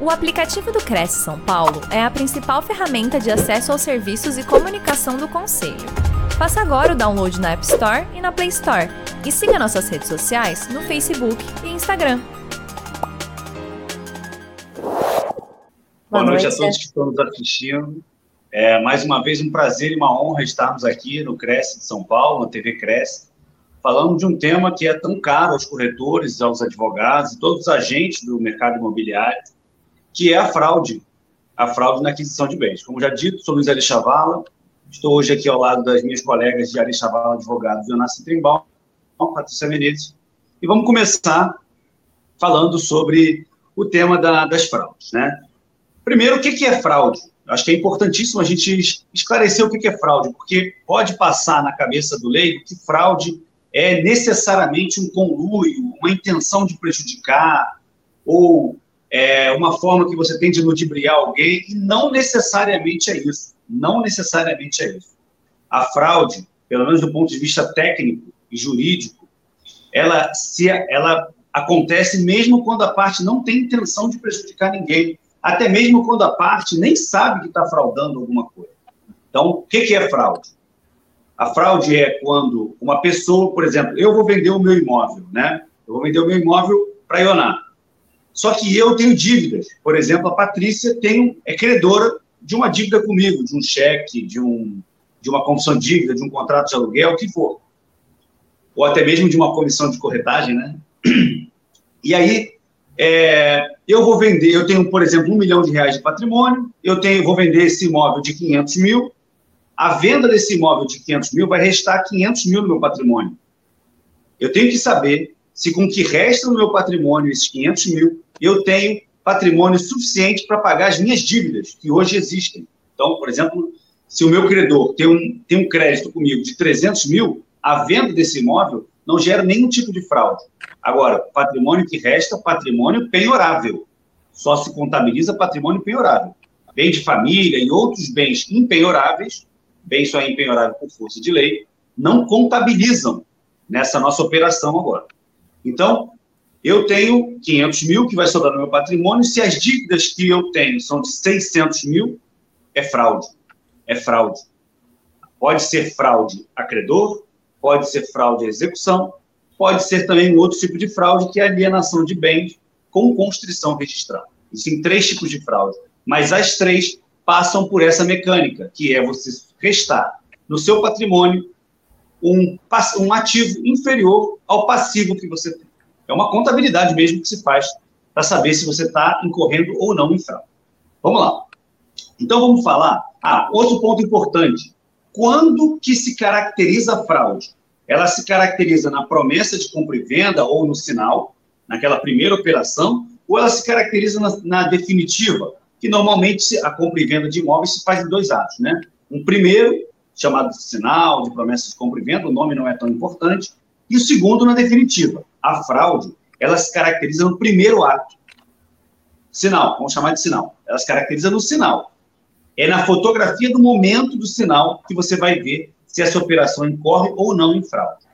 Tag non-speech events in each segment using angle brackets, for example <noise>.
O aplicativo do Cresce São Paulo é a principal ferramenta de acesso aos serviços e comunicação do Conselho. Faça agora o download na App Store e na Play Store. E siga nossas redes sociais no Facebook e Instagram. Boa, noite, a todos que estão nos assistindo. É mais uma vez um prazer e uma honra estarmos aqui no Cresce de São Paulo, na TV Cresce, falando de um tema que é tão caro aos corretores, aos advogados e todos os agentes do mercado imobiliário, que é a fraude, a fraude na aquisição de bens. Como já dito, sou Luiz Chavala, estou hoje aqui ao lado das minhas colegas de Ali Chavala Advogados, Jonas Trimbaum, Patrícia Menezes, e vamos começar falando sobre o tema da, das fraudes. Né? Primeiro, o que, é fraude? Acho que é importantíssimo a gente esclarecer o que é fraude, porque pode passar na cabeça do leigo que fraude é necessariamente um conluio, uma intenção de prejudicar, ou é, uma forma que você tem de ludibriar alguém, e não necessariamente é isso. Não necessariamente é isso. A fraude, pelo menos do ponto de vista técnico e jurídico, ela, se, ela acontece mesmo quando a parte não tem intenção de prejudicar ninguém, até mesmo quando a parte nem sabe que está fraudando alguma coisa. Então, o que, que é fraude? A fraude é quando uma pessoa, por exemplo, eu vou vender o meu imóvel, né? Eu vou vender o meu imóvel para Ioná. Só que eu tenho dívidas. Por exemplo, a Patrícia tem, é credora de uma dívida comigo, de um cheque, de, um, de uma confissão de dívida, de um contrato de aluguel, o que for. Ou até mesmo de uma comissão de corretagem, né? E aí, é, eu vou vender, eu tenho, por exemplo, um milhão de reais de patrimônio, eu tenho, vou vender esse imóvel de 500 mil, a venda desse imóvel de 500 mil vai restar 500 mil no meu patrimônio. Eu tenho que saber se com o que resta no meu patrimônio, esses 500 mil, eu tenho patrimônio suficiente para pagar as minhas dívidas, que hoje existem. Então, por exemplo, se o meu credor tem um, tem um crédito comigo de 300 mil, a venda desse imóvel não gera nenhum tipo de fraude. Agora, patrimônio que resta, patrimônio penhorável. Só se contabiliza patrimônio penhorável. Bem de família e outros bens impenhoráveis, bem só é impenhorável por força de lei, não contabilizam nessa nossa operação agora. Então, eu tenho 500 mil que vai sobrar no meu patrimônio. Se as dívidas que eu tenho são de 600 mil, é fraude. É fraude. Pode ser fraude a credor, pode ser fraude à execução, pode ser também um outro tipo de fraude, que é alienação de bens com constrição registrada. Existem três tipos de fraude, mas as três passam por essa mecânica, que é você restar no seu patrimônio um, um ativo inferior ao passivo que você tem. É uma contabilidade mesmo que se faz para saber se você está incorrendo ou não em fraude. Vamos lá. Então vamos falar. Ah, outro ponto importante. Quando que se caracteriza a fraude? Ela se caracteriza na promessa de compra e venda ou no sinal, naquela primeira operação, ou ela se caracteriza na, na definitiva, que normalmente a compra e venda de imóveis se faz em dois atos, né? Um primeiro, chamado de sinal, de promessa de compra e venda, o nome não é tão importante, e o segundo na definitiva. A fraude, ela se caracteriza no primeiro ato. Sinal, vamos chamar de sinal. Ela se caracteriza no sinal. É na fotografia do momento do sinal que você vai ver se essa operação incorre ou não em fraude.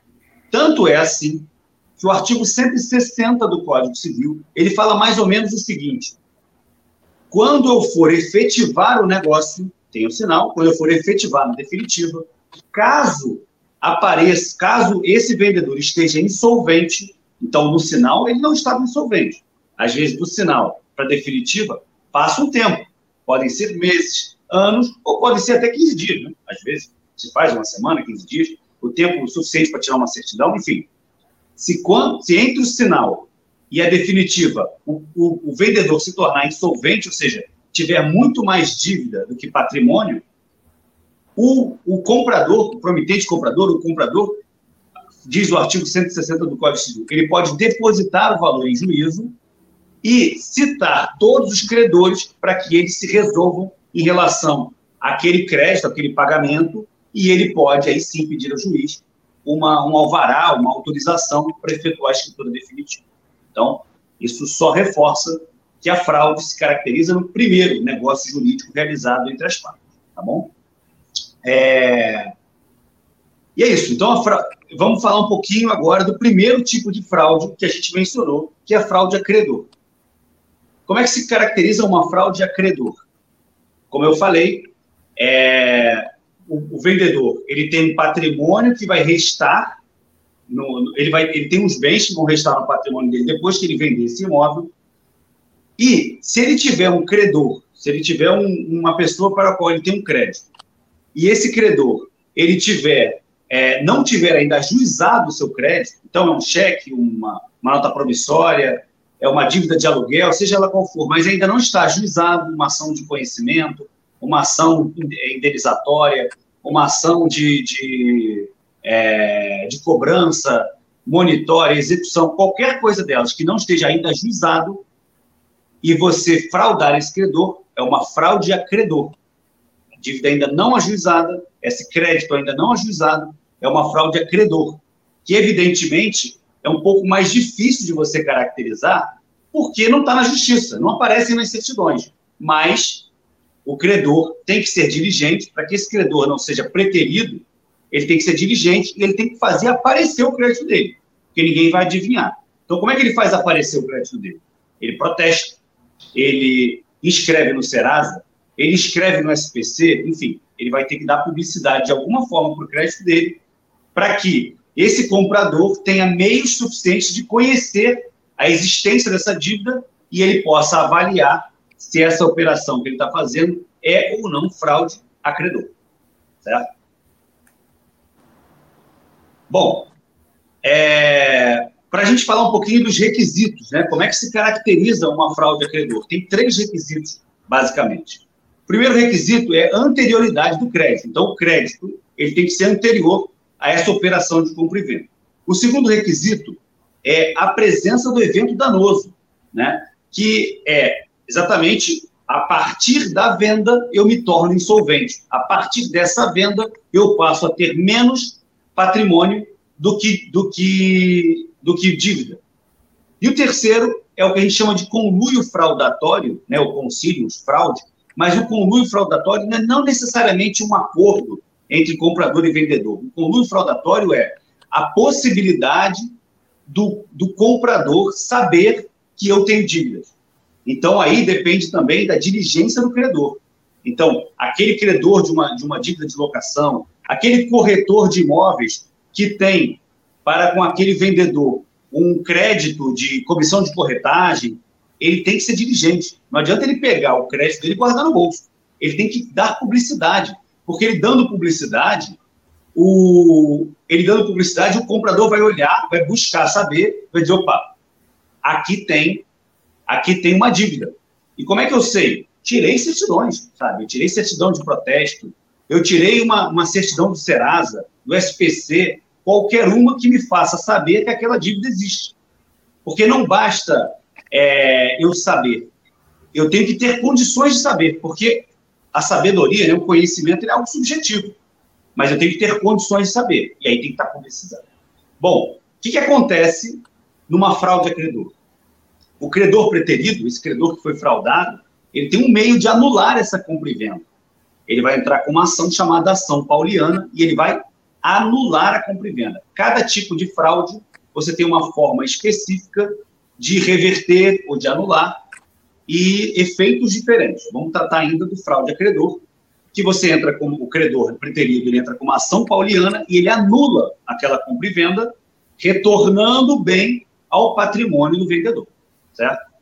Tanto é assim que o artigo 160 do Código Civil, ele fala mais ou menos o seguinte: quando eu for efetivar o negócio, tem o sinal, quando eu for efetivar na definitiva, caso apareça, caso esse vendedor esteja insolvente, então no sinal ele não estava insolvente. Às vezes do sinal para definitiva passa um tempo, podem ser meses, anos ou podem ser até 15 dias, né? às vezes se faz uma semana, 15 dias, o tempo suficiente para tirar uma certidão, enfim. Se, quando, se entre o sinal e a definitiva o, o, o vendedor se tornar insolvente, ou seja, tiver muito mais dívida do que patrimônio, o, o comprador, o promitente comprador, o comprador, diz o artigo 160 do Código Civil, ele pode depositar o valor em juízo e citar todos os credores para que eles se resolvam em relação àquele crédito, aquele pagamento, e ele pode aí sim pedir ao juiz uma, um alvará, uma autorização para efetuar a escritura definitiva. Então, isso só reforça que a fraude se caracteriza no primeiro negócio jurídico realizado entre as partes, tá bom? É... E é isso. Então, fra... vamos falar um pouquinho agora do primeiro tipo de fraude que a gente mencionou, que é a fraude a credor. como é que se caracteriza uma fraude a credor? Como eu falei, é, o, o, vendedor ele tem um patrimônio que vai restar, no, ele, vai, ele tem uns bens que vão restar no patrimônio dele depois que ele vender esse imóvel. E se ele tiver um credor, se ele tiver um, uma pessoa para a qual ele tem um crédito, e esse credor ele tiver é, não tiver ainda ajuizado o seu crédito, então é um cheque, uma, uma nota promissória, é uma dívida de aluguel, seja ela qual for, mas ainda não está ajuizado uma ação de conhecimento, uma ação indenizatória, uma ação de, de, é, de cobrança, monitória, execução, qualquer coisa delas que não esteja ainda ajuizado, e você fraudar esse credor, é uma fraude a credor. Dívida ainda não ajuizada, esse crédito ainda não ajuizado, é uma fraude a credor, que evidentemente é um pouco mais difícil de você caracterizar, porque não está na justiça, não aparecem nas certidões. Mas o credor tem que ser diligente, para que esse credor não seja preterido, ele tem que ser diligente e ele tem que fazer aparecer o crédito dele, porque ninguém vai adivinhar. Então, como é que ele faz aparecer o crédito dele? Ele protesta, ele inscreve no Serasa, ele escreve no SPC, enfim, ele vai ter que dar publicidade de alguma forma para o crédito dele, para que esse comprador tenha meios suficientes de conhecer a existência dessa dívida e ele possa avaliar se essa operação que ele está fazendo é ou não fraude a credor. Certo? Bom, é, para a gente falar um pouquinho dos requisitos, né? Como é que se caracteriza uma fraude a credor? Tem três requisitos, basicamente. O primeiro requisito é anterioridade do crédito. Então, o crédito ele tem que ser anterior a essa operação de compra e venda. O segundo requisito é a presença do evento danoso, né? que é exatamente a partir da venda eu me torno insolvente. A partir dessa venda eu passo a ter menos patrimônio do que, do que do que dívida. E o terceiro é o que a gente chama de conluio fraudatório, né, o concílio, fraude, mas o conluio fraudatório não é não necessariamente um acordo entre comprador e vendedor. O conluio fraudatório é a possibilidade do, do comprador saber que eu tenho dívidas. Então, aí depende também da diligência do credor. Então, aquele credor de uma, de uma dívida de locação, aquele corretor de imóveis que tem para com aquele vendedor um crédito de comissão de corretagem, ele tem que ser diligente. Não adianta ele pegar o crédito dele e guardar no bolso. Ele tem que dar publicidade, porque ele dando publicidade, o, ele dando publicidade, o comprador vai olhar, vai buscar saber, vai dizer, opa, aqui tem, aqui tem uma dívida. E como é que eu sei? Tirei certidões, sabe? Eu tirei certidão de protesto, eu tirei uma, uma certidão do Serasa, do SPC, qualquer uma que me faça saber que aquela dívida existe. Porque não basta é, eu saber, eu tenho que ter condições de saber, porque a sabedoria, né, o conhecimento é algo subjetivo, mas eu tenho que ter condições de saber, e aí tem que estar publicizado. Bom, o que, que acontece numa fraude a credor? O credor preterido, esse credor que foi fraudado, ele tem um meio de anular essa compra e venda. Ele vai entrar com uma ação chamada ação pauliana e ele vai anular a compra e venda. Cada tipo de fraude, você tem uma forma específica de reverter ou de anular e efeitos diferentes. Vamos tratar ainda do fraude a credor, que você entra como o credor preterido, ele entra com uma ação pauliana e ele anula aquela compra e venda, retornando bem ao patrimônio do vendedor, certo?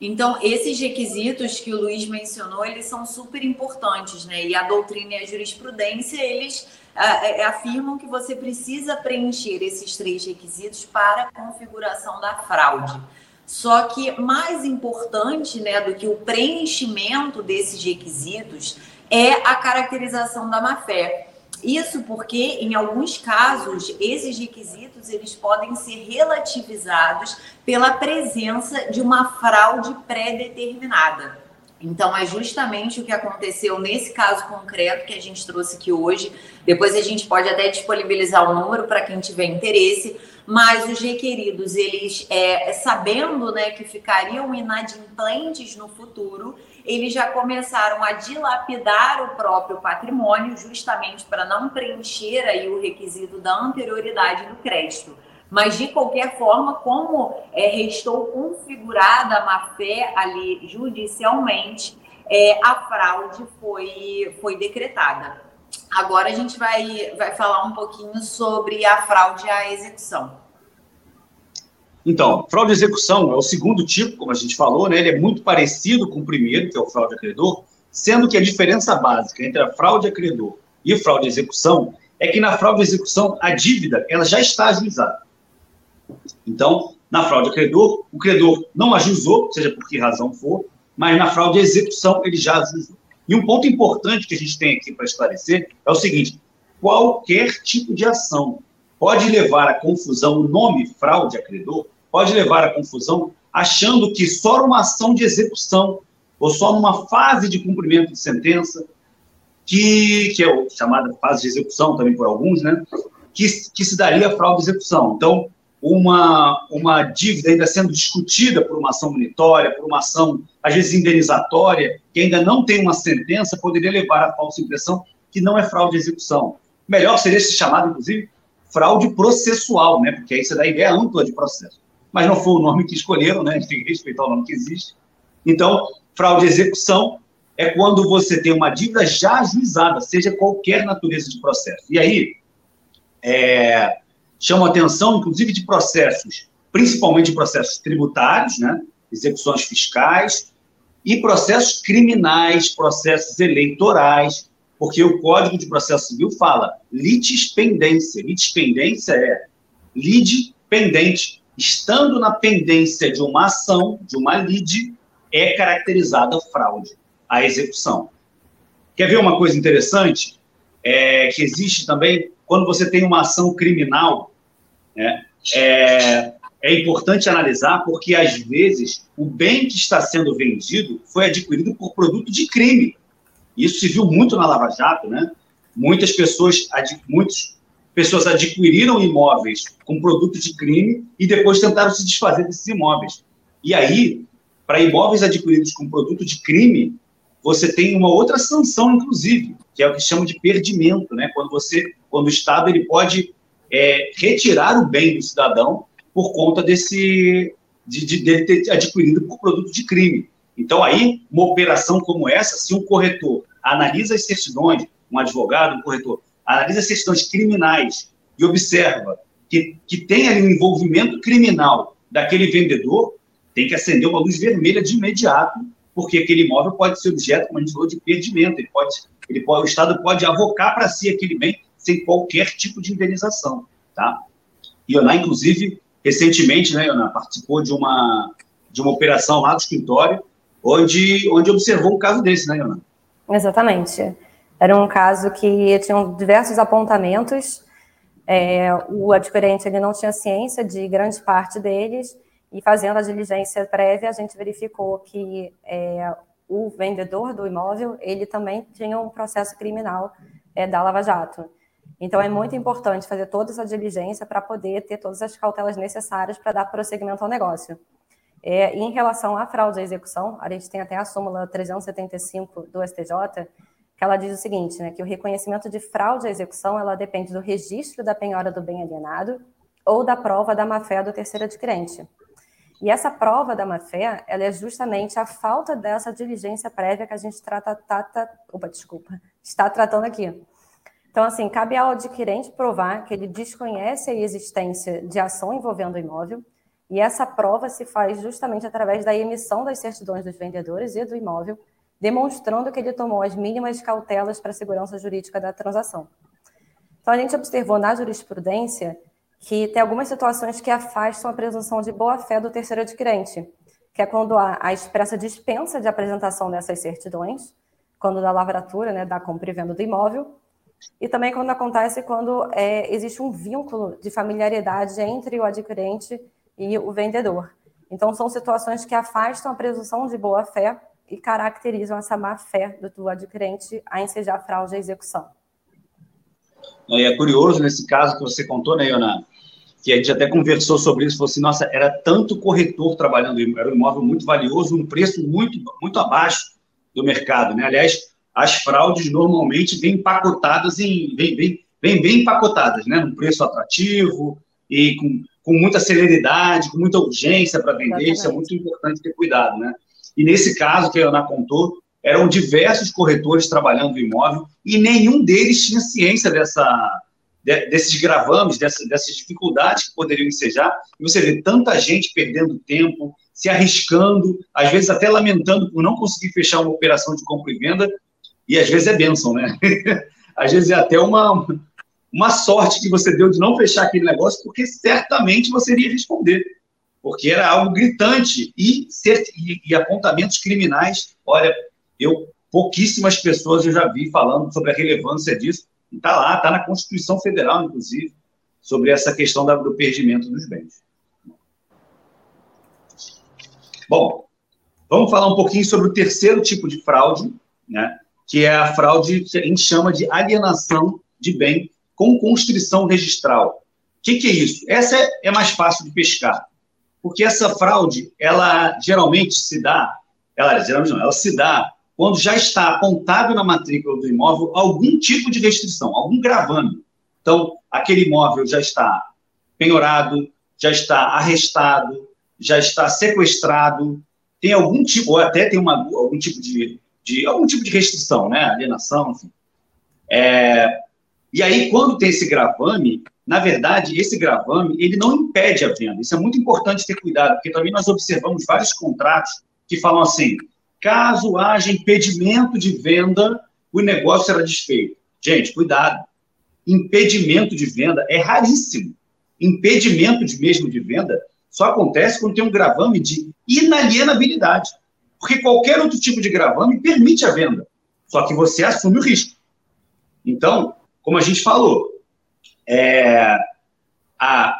Então, esses requisitos que o Luiz mencionou, eles são super importantes, né? E a doutrina e a jurisprudência, eles afirmam que você precisa preencher esses três requisitos para a configuração da fraude. Só que mais importante né, do que o preenchimento desses requisitos é a caracterização da má-fé. Isso porque, em alguns casos, esses requisitos eles podem ser relativizados pela presença de uma fraude pré-determinada. Então, é justamente o que aconteceu nesse caso concreto que a gente trouxe aqui hoje. Depois a gente pode até disponibilizar o número para quem tiver interesse, mas os requeridos, eles, é, sabendo né, que ficariam inadimplentes no futuro, eles já começaram a dilapidar o próprio patrimônio, justamente para não preencher aí o requisito da anterioridade do crédito. Mas, de qualquer forma, como é, restou configurada a má-fé ali judicialmente, é, a fraude foi, foi decretada. Agora a gente vai, vai falar um pouquinho sobre a fraude à execução. Então, fraude à execução é o segundo tipo, como a gente falou, né? Ele é muito parecido com o primeiro, que é o fraude acreedor, sendo que a diferença básica entre a fraude acreedor e fraude à execução é que na fraude à execução a dívida ela já está ajuizada. Então, na fraude credor, o credor não ajuizou, seja por que razão for, mas na fraude à execução ele já ajuizou. E um ponto importante que a gente tem aqui para esclarecer é o seguinte: qualquer tipo de ação pode levar à confusão o nome fraude a credor, pode levar à confusão achando que só uma ação de execução ou só numa fase de cumprimento de sentença, que, que é chamada fase de execução também por alguns, né, que, que se daria fraude de execução. Então, uma, uma dívida ainda sendo discutida por uma ação monitória, por uma ação, às vezes, indenizatória, que ainda não tem uma sentença, poderia levar à falsa impressão que não é fraude de execução. Melhor seria se chamado, inclusive, fraude processual, né? porque aí você dá ideia ampla de processo. Mas não foi o nome que escolheram, né? a gente tem que respeitar o nome que existe. Então, fraude de execução é quando você tem uma dívida já ajuizada, seja qualquer natureza de processo. E aí, é, chamam atenção, inclusive, de processos, principalmente processos tributários, né? execuções fiscais, e processos criminais, processos eleitorais, porque o Código de Processo Civil fala litispendência. Litispendência é lide pendente. Estando na pendência de uma ação, de uma lide, é caracterizada fraude à execução. Quer ver uma coisa interessante? É que existe também, quando você tem uma ação criminal, né? É, é importante analisar porque, às vezes, o bem que está sendo vendido foi adquirido por produto de crime. Isso se viu muito na Lava Jato, né? Muitas pessoas, muitas pessoas adquiriram imóveis com produto de crime e depois tentaram se desfazer desses imóveis. E aí, para imóveis adquiridos com produto de crime, você tem uma outra sanção, inclusive, que é o que chama de perdimento, né? Quando você, quando o Estado ele pode é, retirar o bem do cidadão por conta desse de, de, dele ter adquirido por produto de crime. Então, aí, uma operação como essa, se um corretor analisa as certidões, um advogado, um corretor, analisa as certidões criminais e observa que, que tem ali um envolvimento criminal daquele vendedor, tem que acender uma luz vermelha de imediato, porque aquele imóvel pode ser objeto, como a gente falou, de perdimento. Ele pode, ele pode, o Estado pode avocar para si aquele bem sem qualquer tipo de indenização, tá? Ioná, inclusive, recentemente, né, Ioná, participou de uma, de uma operação lá do escritório, onde, onde observou um caso desse, né, Ioná? Exatamente. Era um caso que tinha diversos apontamentos, é, o adquirente ele não tinha ciência de grande parte deles, e fazendo a diligência prévia, a gente verificou que é, o vendedor do imóvel, ele também tinha um processo criminal é, da Lava Jato. Então, é muito importante fazer toda essa diligência para poder ter todas as cautelas necessárias para dar prosseguimento ao negócio. É, em relação à fraude à execução, a gente tem até a súmula 375 do STJ, que ela diz o seguinte, né, que o reconhecimento de fraude à execução, ela depende do registro da penhora do bem alienado ou da prova da má-fé do terceiro adquirente. E essa prova da má-fé, ela é justamente a falta dessa diligência prévia que a gente trata, trata opa, desculpa, está tratando aqui. Então, assim, cabe ao adquirente provar que ele desconhece a existência de ação envolvendo o imóvel, e essa prova se faz justamente através da emissão das certidões dos vendedores e do imóvel, demonstrando que ele tomou as mínimas cautelas para a segurança jurídica da transação. Então, a gente observou na jurisprudência que tem algumas situações que afastam a presunção de boa-fé do terceiro adquirente, que é quando há a expressa dispensa de apresentação dessas certidões, quando da lavratura, né, da compra e venda do imóvel, e também quando acontece quando é, existe um vínculo de familiaridade entre o adquirente e o vendedor. Então, são situações que afastam a presunção de boa-fé e caracterizam essa má-fé do adquirente a ensejar fraude à execução. É curioso nesse caso que você contou, né, Iona, que a gente até conversou sobre isso, falou assim, nossa, era tanto corretor trabalhando, era um imóvel muito valioso, um preço muito, muito abaixo do mercado, né? Aliás, as fraudes normalmente vêm empacotadas em. vêm, vêm, vêm bem empacotadas, né? Num preço atrativo e com, com muita celeridade, com muita urgência para vender, Exatamente. isso é muito importante ter cuidado, né? E nesse caso que a Ana contou, eram diversos corretores trabalhando no imóvel e nenhum deles tinha ciência dessa, desses gravames, dessas, dessas dificuldades que poderiam ensejar. E você vê tanta gente perdendo tempo, se arriscando, às vezes até lamentando por não conseguir fechar uma operação de compra e venda, e às vezes é bênção, né? <laughs> às vezes é até uma, uma sorte que você deu de não fechar aquele negócio, porque certamente você iria responder, porque era algo gritante e, e, e apontamentos criminais. Olha, eu pouquíssimas pessoas eu já vi falando sobre a relevância disso. Está lá, está na Constituição Federal, inclusive, sobre essa questão do perdimento dos bens. Bom, vamos falar um pouquinho sobre o terceiro tipo de fraude, né, que é a fraude que a gente chama de alienação de bem com constrição registral. O que, que é isso? Essa é, é mais fácil de pescar, porque essa fraude, ela geralmente se dá, ela geralmente não, ela se dá quando já está apontado na matrícula do imóvel algum tipo de restrição, algum gravame. Então, aquele imóvel já está penhorado, já está arrestado, já está sequestrado, tem algum tipo, ou até tem uma, algum tipo de, de algum tipo de restrição, né? Alienação, enfim. É, e aí, quando tem esse gravame, na verdade, esse gravame, ele não impede a venda. Isso é muito importante ter cuidado, porque também nós observamos vários contratos que falam assim, Caso haja impedimento de venda, o negócio será desfeito. Gente, cuidado. Impedimento de venda é raríssimo. Impedimento de mesmo de venda só acontece quando tem um gravame de inalienabilidade. Porque qualquer outro tipo de gravame permite a venda. Só que você assume o risco. Então, como a gente falou, é, a,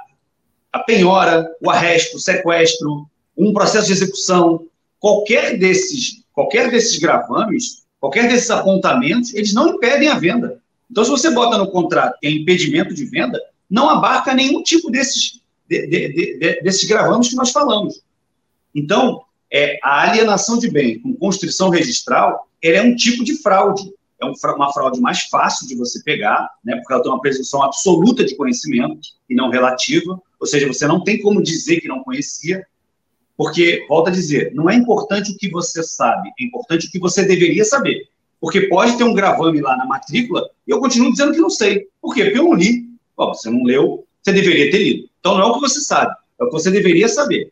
a penhora, o arresto, o sequestro, um processo de execução, qualquer desses, qualquer desses gravames, qualquer desses apontamentos, eles não impedem a venda. Então, se você bota no contrato que é impedimento de venda, não abarca nenhum tipo desses, de, de, de, desses gravames que nós falamos. Então, é, a alienação de bem com constrição registral é um tipo de fraude. É um, uma fraude mais fácil de você pegar, né, porque ela tem uma presunção absoluta de conhecimento e não relativa, ou seja, você não tem como dizer que não conhecia, porque, volta a dizer, não é importante o que você sabe, é importante o que você deveria saber. Porque pode ter um gravame lá na matrícula e eu continuo dizendo que não sei. Por quê? Porque eu não li. Ó, você não leu, você deveria ter lido. Então não é o que você sabe, é o que você deveria saber.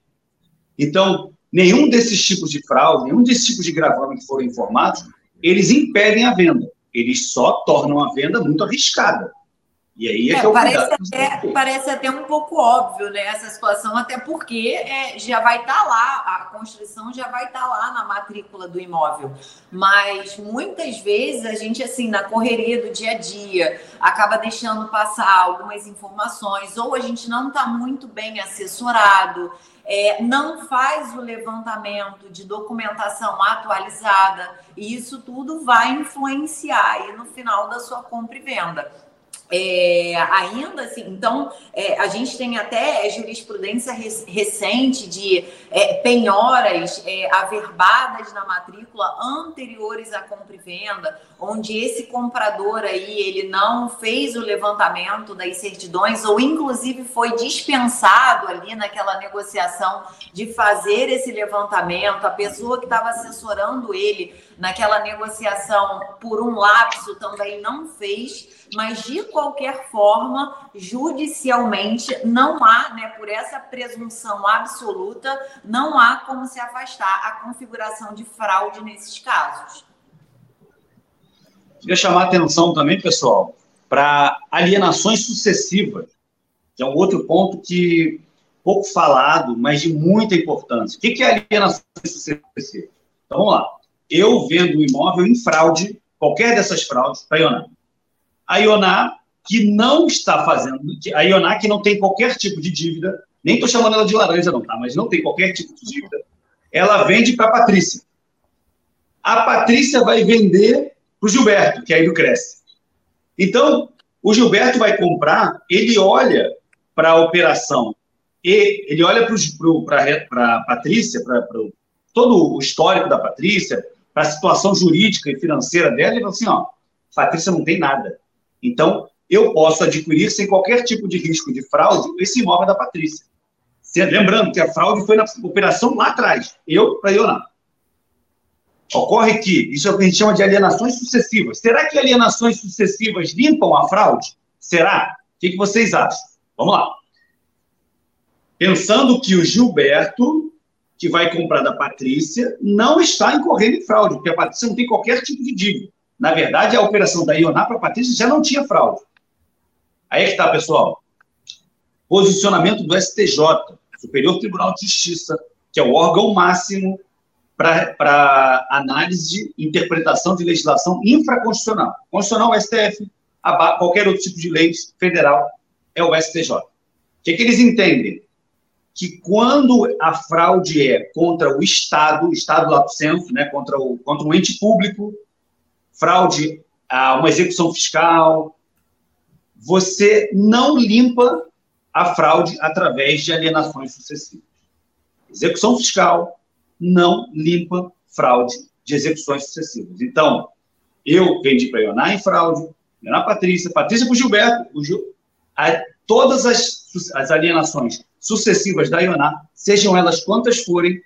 Então, nenhum desses tipos de fraude, nenhum desses tipos de gravame que foram informados, eles impedem a venda. Eles só tornam a venda muito arriscada. E aí é, é que é o parece, até, parece até um pouco óbvio, né, essa situação, até porque é, já vai estar tá lá, a construção já vai estar tá lá na matrícula do imóvel. Mas muitas vezes a gente, assim, na correria do dia a dia, acaba deixando passar algumas informações, ou a gente não está muito bem assessorado, é, não faz o levantamento de documentação atualizada, e isso tudo vai influenciar aí no final da sua compra e venda. É, ainda assim, então é, a gente tem até jurisprudência recente de é, penhoras é, averbadas na matrícula anteriores à compra e venda, onde esse comprador aí ele não fez o levantamento das certidões ou inclusive foi dispensado ali naquela negociação de fazer esse levantamento, a pessoa que estava assessorando ele naquela negociação por um lapso também não fez mas de qualquer forma, judicialmente, não há, né, por essa presunção absoluta, não há como se afastar a configuração de fraude nesses casos. Queria chamar a atenção também, pessoal, para alienações sucessivas, que é um outro ponto que pouco falado, mas de muita importância. O que é alienação sucessiva? Então, vamos lá. Eu vendo um imóvel em fraude, qualquer dessas fraudes, para Ioná a Ioná, que não está fazendo, a Ioná que não tem qualquer tipo de dívida, nem estou chamando ela de laranja, não, tá? Mas não tem qualquer tipo de dívida. Ela vende para a Patrícia. A Patrícia vai vender para o Gilberto, que aí do Cresce. Então, o Gilberto vai comprar, ele olha para a operação e ele olha para a Patrícia, para todo o histórico da Patrícia, para a situação jurídica e financeira dela, e fala assim: ó, Patrícia não tem nada. Então, eu posso adquirir sem qualquer tipo de risco de fraude esse imóvel da Patrícia. Lembrando que a fraude foi na operação lá atrás, eu para Ioná. Ocorre que isso é o que a gente chama de alienações sucessivas. Será que alienações sucessivas limpam a fraude? Será? O que, vocês acham? Vamos lá. Pensando que o Gilberto, que vai comprar da Patrícia, não está incorrendo em fraude, porque a Patrícia não tem qualquer tipo de dívida. Na verdade, a operação da Ioná para a Patrícia já não tinha fraude. Aí é que está, pessoal. Posicionamento do STJ, Superior Tribunal de Justiça, que é o órgão máximo para análise e interpretação de legislação infraconstitucional. Constitucional, o STF, qualquer outro tipo de lei federal é o STJ. O que, é que eles entendem? Que quando a fraude é contra o Estado, Estado lato senso, né, contra, o, contra um ente público, fraude a uma execução fiscal, você não limpa a fraude através de alienações sucessivas. Execução fiscal não limpa fraude de execuções sucessivas. Então, eu vendi para Ioná em fraude, Ioná Patrícia, Patrícia o Gilberto, Gil, a, todas as, as alienações sucessivas da Ioná, sejam elas quantas forem,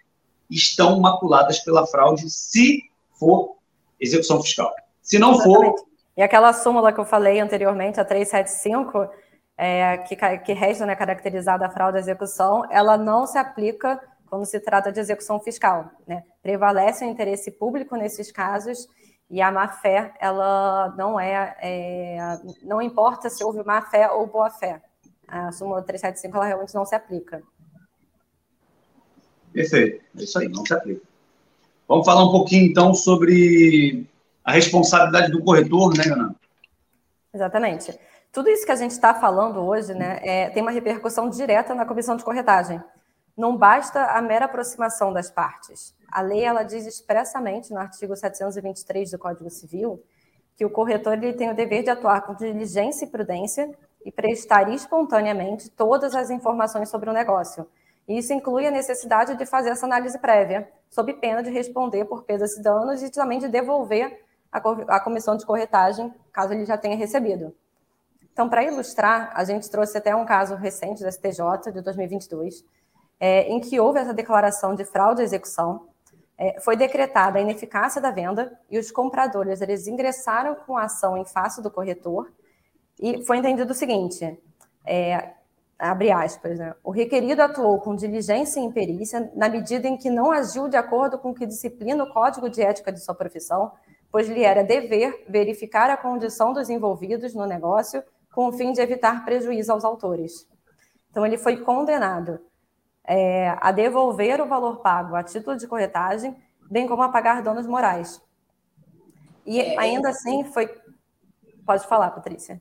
estão maculadas pela fraude se for execução fiscal. Se não Exatamente. for. E aquela súmula que eu falei anteriormente, a 375, é, que, que resta né, caracterizada a fraude à execução, ela não se aplica quando se trata de execução fiscal. Né? Prevalece o interesse público nesses casos e a má-fé, ela não é, é, não importa se houve má-fé ou boa-fé. A súmula 375, ela realmente não se aplica. Perfeito, é isso aí, não se aplica. Vamos falar um pouquinho, então, sobre a responsabilidade do corretor, né, Ana? Exatamente. Tudo isso que a gente está falando hoje né, é, tem uma repercussão direta na comissão de corretagem. Não basta a mera aproximação das partes. A lei ela diz expressamente no artigo 723 do Código Civil que o corretor ele tem o dever de atuar com diligência e prudência e prestar espontaneamente todas as informações sobre o negócio. Isso inclui a necessidade de fazer essa análise prévia, sob pena de responder por perdas e danos e também de devolver a comissão de corretagem, caso ele já tenha recebido. Então, para ilustrar, a gente trouxe até um caso recente do STJ, de 2022, é, em que houve essa declaração de fraude à execução, é, foi decretada a ineficácia da venda e os compradores eles ingressaram com a ação em face do corretor e foi entendido o seguinte, é, abre aspas, né? o requerido atuou com diligência e imperícia na medida em que não agiu de acordo com o que disciplina o Código de Ética de sua profissão, pois lhe era dever verificar a condição dos envolvidos no negócio com o fim de evitar prejuízo aos autores. Então, ele foi condenado é, a devolver o valor pago a título de corretagem, bem como a pagar danos morais. E é, ainda assim foi. Pode falar, Patrícia.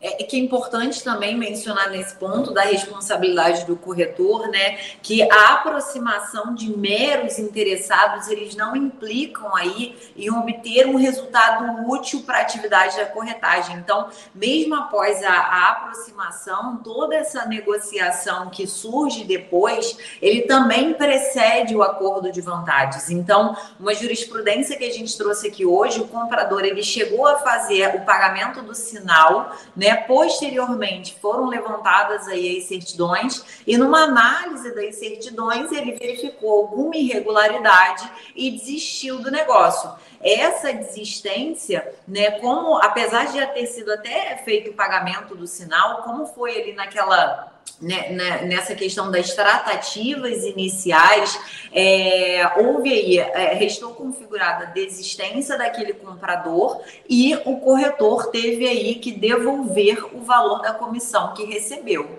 É, é que é importante também mencionar nesse ponto da responsabilidade do corretor, né, que a aproximação de meros interessados, eles não implicam aí em obter um resultado útil para a atividade da corretagem. Então, mesmo após a, a aproximação, toda essa negociação que surge depois, ele também precede o acordo de vantagens. Então, uma jurisprudência que a gente trouxe aqui hoje, o comprador ele chegou a fazer o pagamento do sinal né? Posteriormente foram levantadas aí as certidões e numa análise das certidões ele verificou alguma irregularidade e desistiu do negócio. Essa desistência, né, como apesar de já ter sido até feito o pagamento do sinal, como foi ali naquela nessa questão das tratativas iniciais, é, houve aí, é, restou configurada a desistência daquele comprador e o corretor teve aí que devolver o valor da comissão que recebeu.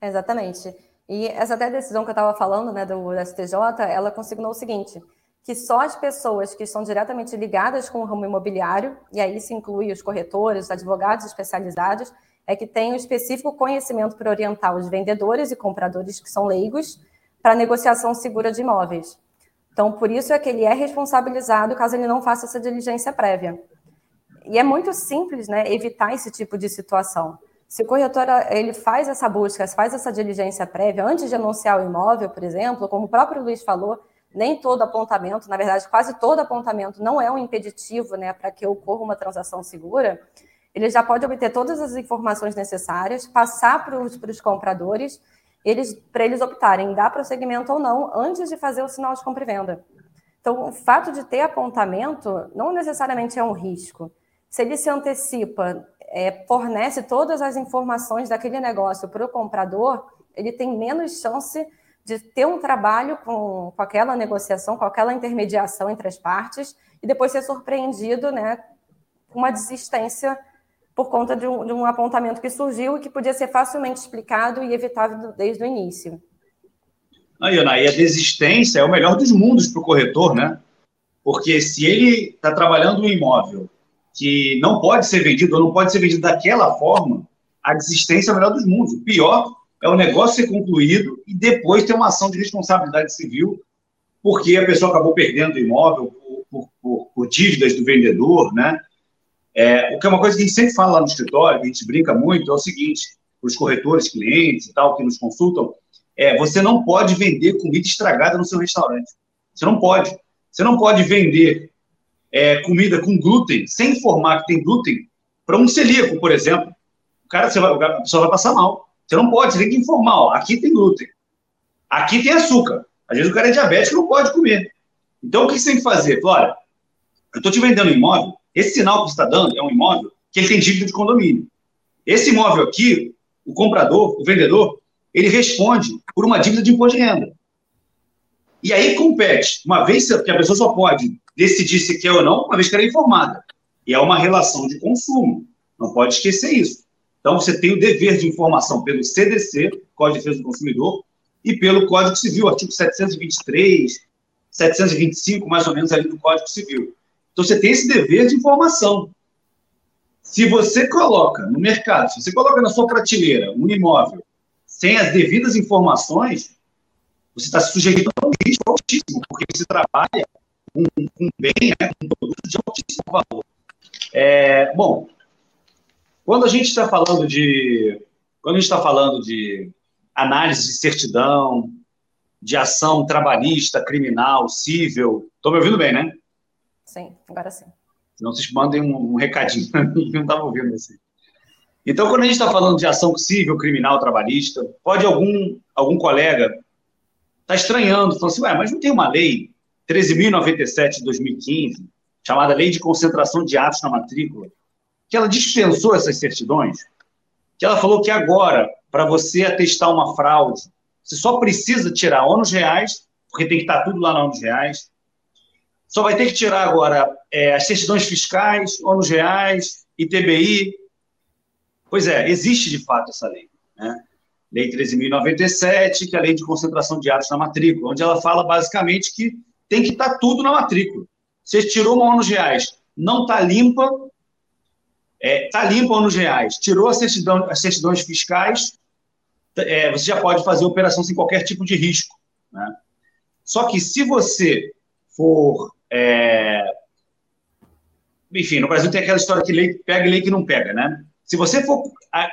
Exatamente. E essa até decisão que eu estava falando, né, do STJ, ela consignou o seguinte, que só as pessoas que estão diretamente ligadas com o ramo imobiliário, e aí se inclui os corretores, advogados especializados, é que tem o específico conhecimento para orientar os vendedores e compradores que são leigos para negociação segura de imóveis. Então, por isso é que ele é responsabilizado caso ele não faça essa diligência prévia. E é muito simples, né, evitar esse tipo de situação. Se o corretor ele faz essa busca, faz essa diligência prévia antes de anunciar o imóvel, por exemplo, como o próprio Luiz falou, nem todo apontamento, na verdade, quase todo apontamento não é um impeditivo, né, para que ocorra uma transação segura ele já pode obter todas as informações necessárias, passar para os compradores, eles, para eles optarem em dar prosseguimento ou não, antes de fazer o sinal de compra e venda. Então, o fato de ter apontamento não necessariamente é um risco. Se ele se antecipa, é, fornece todas as informações daquele negócio para o comprador, ele tem menos chance de ter um trabalho com, com aquela negociação, com aquela intermediação entre as partes, e depois ser surpreendido né, com uma desistência por conta de um, de um apontamento que surgiu e que podia ser facilmente explicado e evitado desde o início. Aí, Ana, e a desistência é o melhor dos mundos para o corretor, né? Porque se ele está trabalhando um imóvel que não pode ser vendido ou não pode ser vendido daquela forma, a desistência é o melhor dos mundos. O pior é o negócio ser concluído e depois ter uma ação de responsabilidade civil porque a pessoa acabou perdendo o imóvel por, por, por, por dívidas do vendedor, né? É, o que é uma coisa que a gente sempre fala lá no escritório, que a gente brinca muito, é o seguinte: os corretores, clientes e tal, que nos consultam, é, você não pode vender comida estragada no seu restaurante. Você não pode. Você não pode vender é, comida com glúten sem informar que tem glúten para um celíaco, por exemplo. O cara, você vai, a pessoa vai passar mal. Você não pode, você tem que informar. Ó, aqui tem glúten. Aqui tem açúcar. Às vezes o cara é diabético não pode comer. Então, o que você tem que fazer? Olha, eu estou te vendendo um imóvel, esse sinal que você está dando é um imóvel que ele tem dívida de condomínio. Esse imóvel aqui, o comprador, o vendedor, ele responde por uma dívida de imposto de renda. E aí compete, uma vez que a pessoa só pode decidir se quer ou não, uma vez que ela é informada. E é uma relação de consumo. Não pode esquecer isso. Então, você tem o dever de informação pelo CDC, Código de Defesa do Consumidor, e pelo Código Civil, artigo 723, 725, mais ou menos, ali do Código Civil. Então, você tem esse dever de informação. Se você coloca no mercado, se você coloca na sua prateleira um imóvel sem as devidas informações, você está sujeito a um risco altíssimo, porque você trabalha com, com bem, né, com produtos de altíssimo valor. É, bom, quando a gente está falando de quando a gente está falando de análise de certidão, de ação trabalhista, criminal, civil, estou me ouvindo bem, né? Sim, agora sim. Senão vocês mandem um, um recadinho para mim, não estava ouvindo assim. Então, quando a gente está falando de ação civil, criminal, trabalhista, pode algum, algum colega tá estranhando, falando assim, ué, mas não tem uma lei 13.097 de 2015, chamada Lei de Concentração de Atos na Matrícula, que ela dispensou essas certidões, que ela falou que agora, para você atestar uma fraude, você só precisa tirar ônus reais, porque tem que estar tá tudo lá na ônus reais, só vai ter que tirar agora é, as certidões fiscais, ônus reais, ITBI. Pois é, existe de fato essa lei. Né? Lei 13.097, que é a lei de concentração de atos na matrícula, onde ela fala basicamente que tem que estar tá tudo na matrícula. Você tirou uma ônus reais, não está limpa, está é, tá limpa ônus reais, tirou a certidão, as certidões fiscais, é, você já pode fazer operação sem qualquer tipo de risco. Né? Só que se você for é... Enfim, no Brasil tem aquela história que lei pega e lei que não pega, né? Se você for,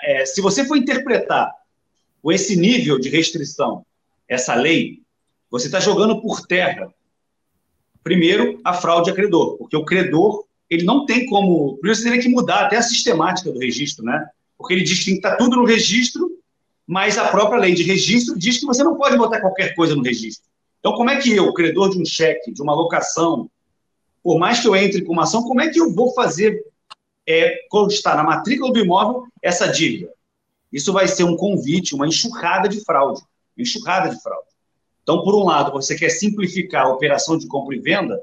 é, se você for interpretar com esse nível de restrição essa lei, você está jogando por terra, primeiro, a fraude a credor, porque o credor ele não tem como. Por isso, teria que mudar até a sistemática do registro, né? Porque ele diz que tem que estar tá tudo no registro, mas a própria lei de registro diz que você não pode botar qualquer coisa no registro. Então, como é que eu, credor de um cheque, de uma locação, por mais que eu entre com uma ação, como é que eu vou fazer é, constar na matrícula do imóvel essa dívida? Isso vai ser um convite, uma enxurrada de fraude. Enxurrada de fraude. Então, por um lado, você quer simplificar a operação de compra e venda,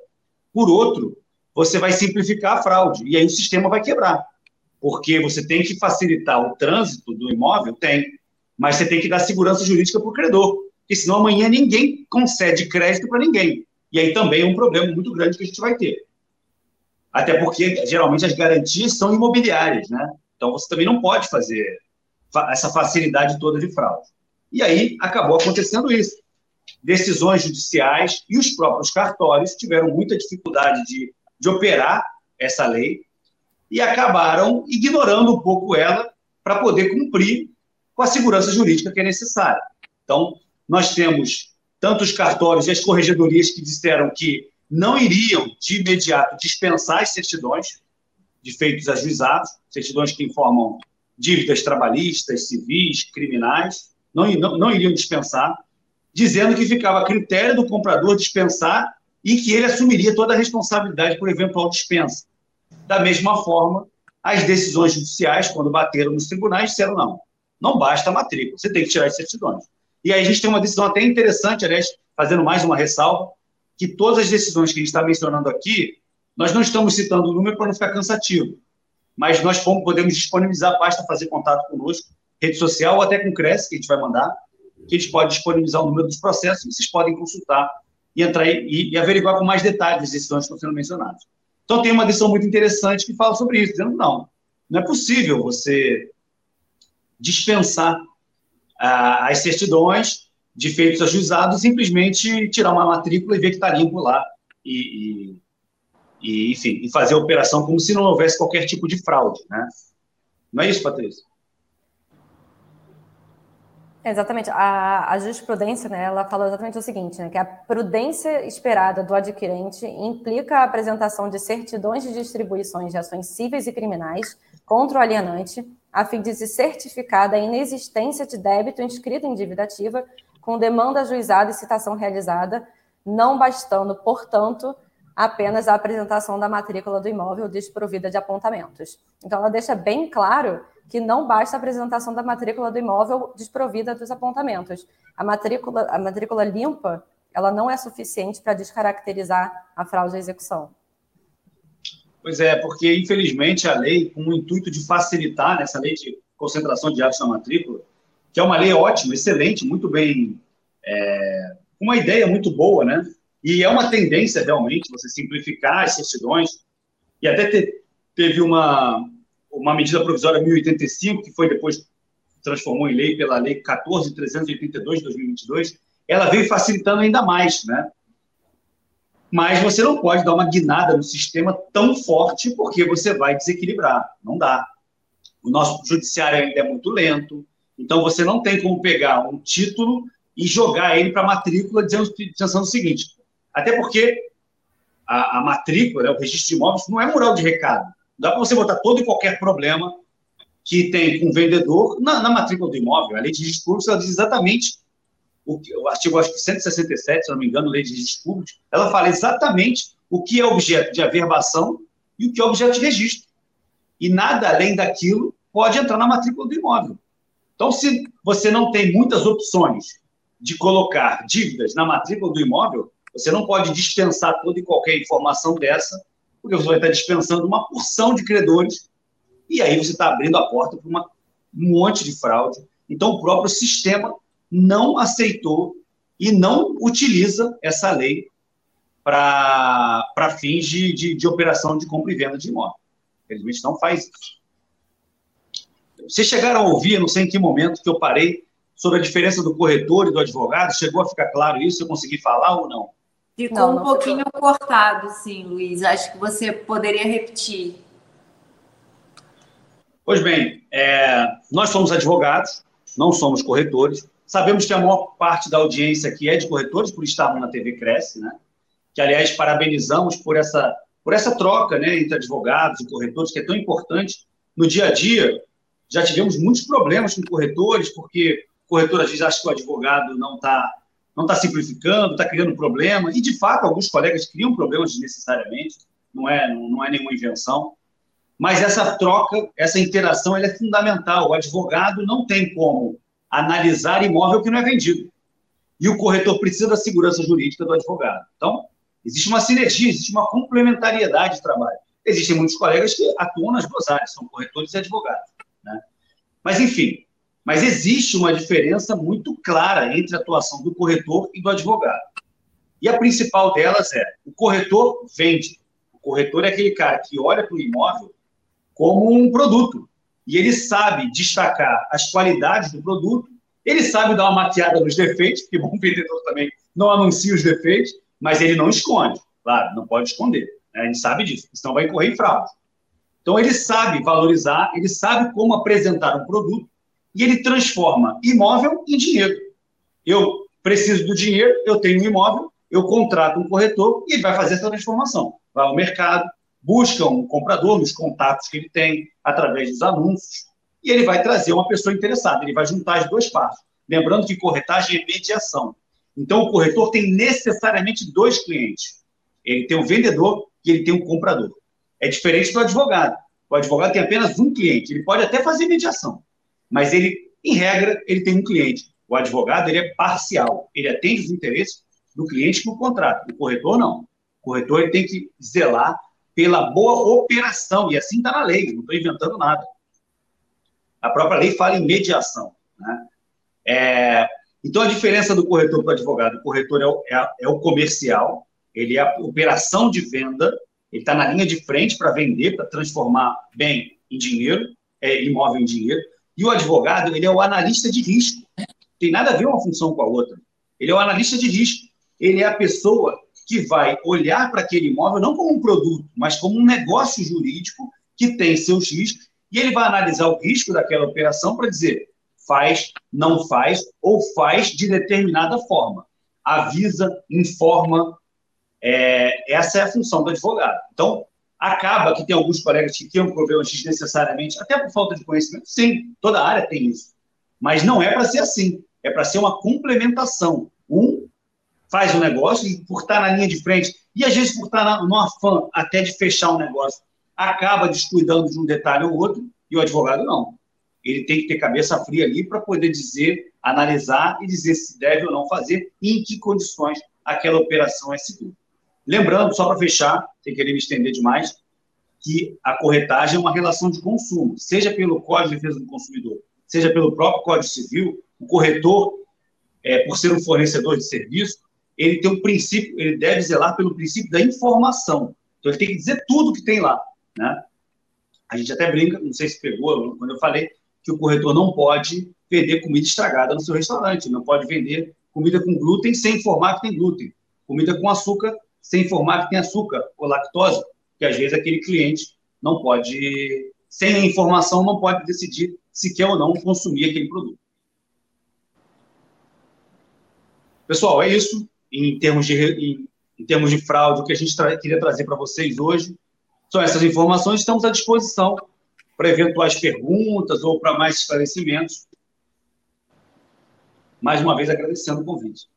por outro, você vai simplificar a fraude, e aí o sistema vai quebrar. Porque você tem que facilitar o trânsito do imóvel, tem, mas você tem que dar segurança jurídica para o credor porque senão amanhã ninguém concede crédito para ninguém. E aí também é um problema muito grande que a gente vai ter. Até porque, geralmente, as garantias são imobiliárias, né? Então, você também não pode fazer essa facilidade toda de fraude. E aí acabou acontecendo isso. Decisões judiciais e os próprios cartórios tiveram muita dificuldade de, de operar essa lei e acabaram ignorando um pouco ela para poder cumprir com a segurança jurídica que é necessária. Então, nós temos tanto os cartórios e as corregedorias que disseram que não iriam de imediato dispensar as certidões, de feitos ajuizados, certidões que informam dívidas trabalhistas, civis, criminais, não, não, não iriam dispensar, dizendo que ficava a critério do comprador dispensar e que ele assumiria toda a responsabilidade por eventual dispensa. Da mesma forma, as decisões judiciais, quando bateram nos tribunais, disseram não, não basta a matrícula, você tem que tirar as certidões. E aí a gente tem uma decisão até interessante, aliás, fazendo mais uma ressalva, que todas as decisões que a gente está mencionando aqui, nós não estamos citando o número para não ficar cansativo, mas nós podemos disponibilizar, basta fazer contato conosco, rede social ou até com o Cresce, que a gente vai mandar, que a gente pode disponibilizar o número dos processos, e vocês podem consultar e entrar e, e averiguar com mais detalhes as decisões que estão sendo mencionadas. Então tem uma decisão muito interessante que fala sobre isso, dizendo não, não é possível você dispensar ah, as certidões de feitos ajuizados, simplesmente tirar uma matrícula e ver que está limpo lá e, e, e, enfim, e fazer a operação como se não houvesse qualquer tipo de fraude, né? Não é isso, Patrícia? Exatamente. A, a, jurisprudência, né, ela fala exatamente o seguinte, né, que a prudência esperada do adquirente implica a apresentação de certidões de distribuições de ações cíveis e criminais contra o alienante, a fim de se certificar da inexistência de débito inscrito em dívida ativa, com demanda ajuizada e citação realizada, não bastando, portanto, apenas a apresentação da matrícula do imóvel desprovida de apontamentos. Então, ela deixa bem claro que não basta a apresentação da matrícula do imóvel desprovida dos apontamentos. A matrícula, a matrícula limpa, ela não é suficiente para descaracterizar a fraude à execução. Pois é, porque infelizmente a lei, com o intuito de facilitar nessa lei de concentração de atos na matrícula, que é uma lei ótima, excelente, muito bem, é, uma ideia muito boa, né? E é uma tendência realmente você simplificar as certidões e até ter, teve uma uma medida provisória 1085 que foi depois transformou em lei pela lei 14382 de 2022, ela veio facilitando ainda mais, né? Mas você não pode dar uma guinada no sistema tão forte, porque você vai desequilibrar. Não dá. O nosso judiciário ainda é muito lento, então você não tem como pegar um título e jogar ele para a matrícula dizendo, o seguinte: até porque a, a matrícula, né, o registro de imóveis, não é mural de recado. Não dá para você botar todo e qualquer problema que tem com o vendedor na, na matrícula do imóvel. A lei de registro público diz exatamente o, artigo acho que 167, se não me engano, lei de registros ela fala exatamente o que é objeto de averbação e o que é objeto de registro. E nada além daquilo pode entrar na matrícula do imóvel. Então, se você não tem muitas opções de colocar dívidas na matrícula do imóvel, você não pode dispensar toda e qualquer informação dessa, porque você vai estar dispensando uma porção de credores, e aí você está abrindo a porta para um monte de fraude. Então, o próprio sistema não aceitou e não utiliza essa lei para fins de, de, de, operação de compra e venda de imóvel. Infelizmente, não faz isso. Vocês chegaram a ouvir, não sei em que momento que eu parei, sobre a diferença do corretor e do advogado? Chegou a ficar claro isso? Eu consegui falar ou não? Ficou não, não um pouquinho ficou. cortado, sim, Luiz. Acho que você poderia repetir. Pois bem, é, nós somos advogados, não somos corretores. Sabemos que a maior parte da audiência aqui é de corretores, por estarmos na TV Cresce, né? Que, aliás, parabenizamos por essa, por essa troca né, entre advogados e corretores, que é tão importante. No dia a dia, já tivemos muitos problemas com corretores, porque o corretor às vezes acha que o advogado não está não tá simplificando, está criando problema, e de fato alguns colegas criam problemas desnecessariamente, não é, não, é nenhuma invenção. Mas essa troca, essa interação, ela é fundamental. O advogado não tem como analisar imóvel que não é vendido. E o corretor precisa da segurança jurídica do advogado. Então, existe uma sinergia, existe uma complementariedade de trabalho. Existem muitos colegas que atuam nas duas áreas, são corretores e advogados. Né? Mas, enfim, mas existe uma diferença muito clara entre a atuação do corretor e do advogado. E a principal delas é: o corretor vende. O corretor é aquele cara que olha para o imóvel como um produto e ele sabe destacar as qualidades do produto, ele sabe dar uma maquiada nos defeitos, porque bom vendedor também não anuncia os defeitos, mas ele não esconde, claro, não pode esconder, né? sabe disso, senão vai incorrer em fraude. Então ele sabe valorizar, ele sabe como apresentar um produto e ele transforma imóvel em dinheiro. Eu preciso do dinheiro, eu tenho um imóvel, eu contrato um corretor e ele vai fazer essa transformação. Vai ao mercado, busca um comprador nos contatos que ele tem, através dos anúncios, e ele vai trazer uma pessoa interessada, ele vai juntar as duas partes. Lembrando que corretagem é mediação. Então, o corretor tem necessariamente dois clientes. Ele tem o vendedor e ele tem o comprador. É diferente do advogado. O advogado tem apenas um cliente. Ele pode até fazer mediação, mas ele, em regra, ele tem um cliente. O advogado ele é parcial. Ele atende os interesses do cliente no contrato. O corretor não. O corretor ele tem que zelar pela boa operação, e assim está na lei, não estou inventando nada. A própria lei fala em mediação. Né? É, então, a diferença do corretor para o advogado: o corretor é o, é, é o comercial, ele é a operação de venda, ele está na linha de frente para vender, para transformar bem em dinheiro, é, imóvel em dinheiro. E o advogado, ele é o analista de risco. Tem nada a ver uma função com a outra. Ele é o analista de risco. Ele é a pessoa que vai olhar para aquele imóvel não como um produto, mas como um negócio jurídico que tem seus riscos, e ele vai analisar o risco daquela operação para dizer faz, não faz, ou faz de determinada forma. Avisa, informa. É, essa é a função do advogado. Então, acaba que tem alguns colegas que têm um problema desnecessariamente, até por falta de conhecimento. Sim, toda área tem isso. Mas não é para ser assim. É para ser uma complementação. Um faz um negócio e por estar na linha de frente, e às vezes por estar no afã até de fechar um negócio, acaba descuidando de um detalhe ou outro, e o advogado não. Ele tem que ter cabeça fria ali para poder dizer, analisar e dizer se deve ou não fazer e em que condições aquela operação é segura. Lembrando, só para fechar, sem querer me estender demais, que a corretagem é uma relação de consumo, seja pelo Código de Defesa do Consumidor, seja pelo próprio Código Civil, o corretor, é, por ser um fornecedor de serviço, ele tem um princípio, ele deve zelar pelo princípio da informação. Então, ele tem que dizer tudo que tem lá. Né? A gente até brinca, não sei se pegou, quando eu falei que o corretor não pode vender comida estragada no seu restaurante, não pode vender comida com glúten sem informar que tem glúten, comida com açúcar sem informar que tem açúcar ou lactose, que às vezes aquele cliente não pode, sem a informação, não pode decidir se quer ou não consumir aquele produto. Pessoal, é isso em termos de, em, em termos de fraude, o que a gente tra queria trazer para vocês hoje são essas informações. Estamos à disposição para eventuais perguntas ou para mais esclarecimentos. Mais uma vez, agradecendo o convite.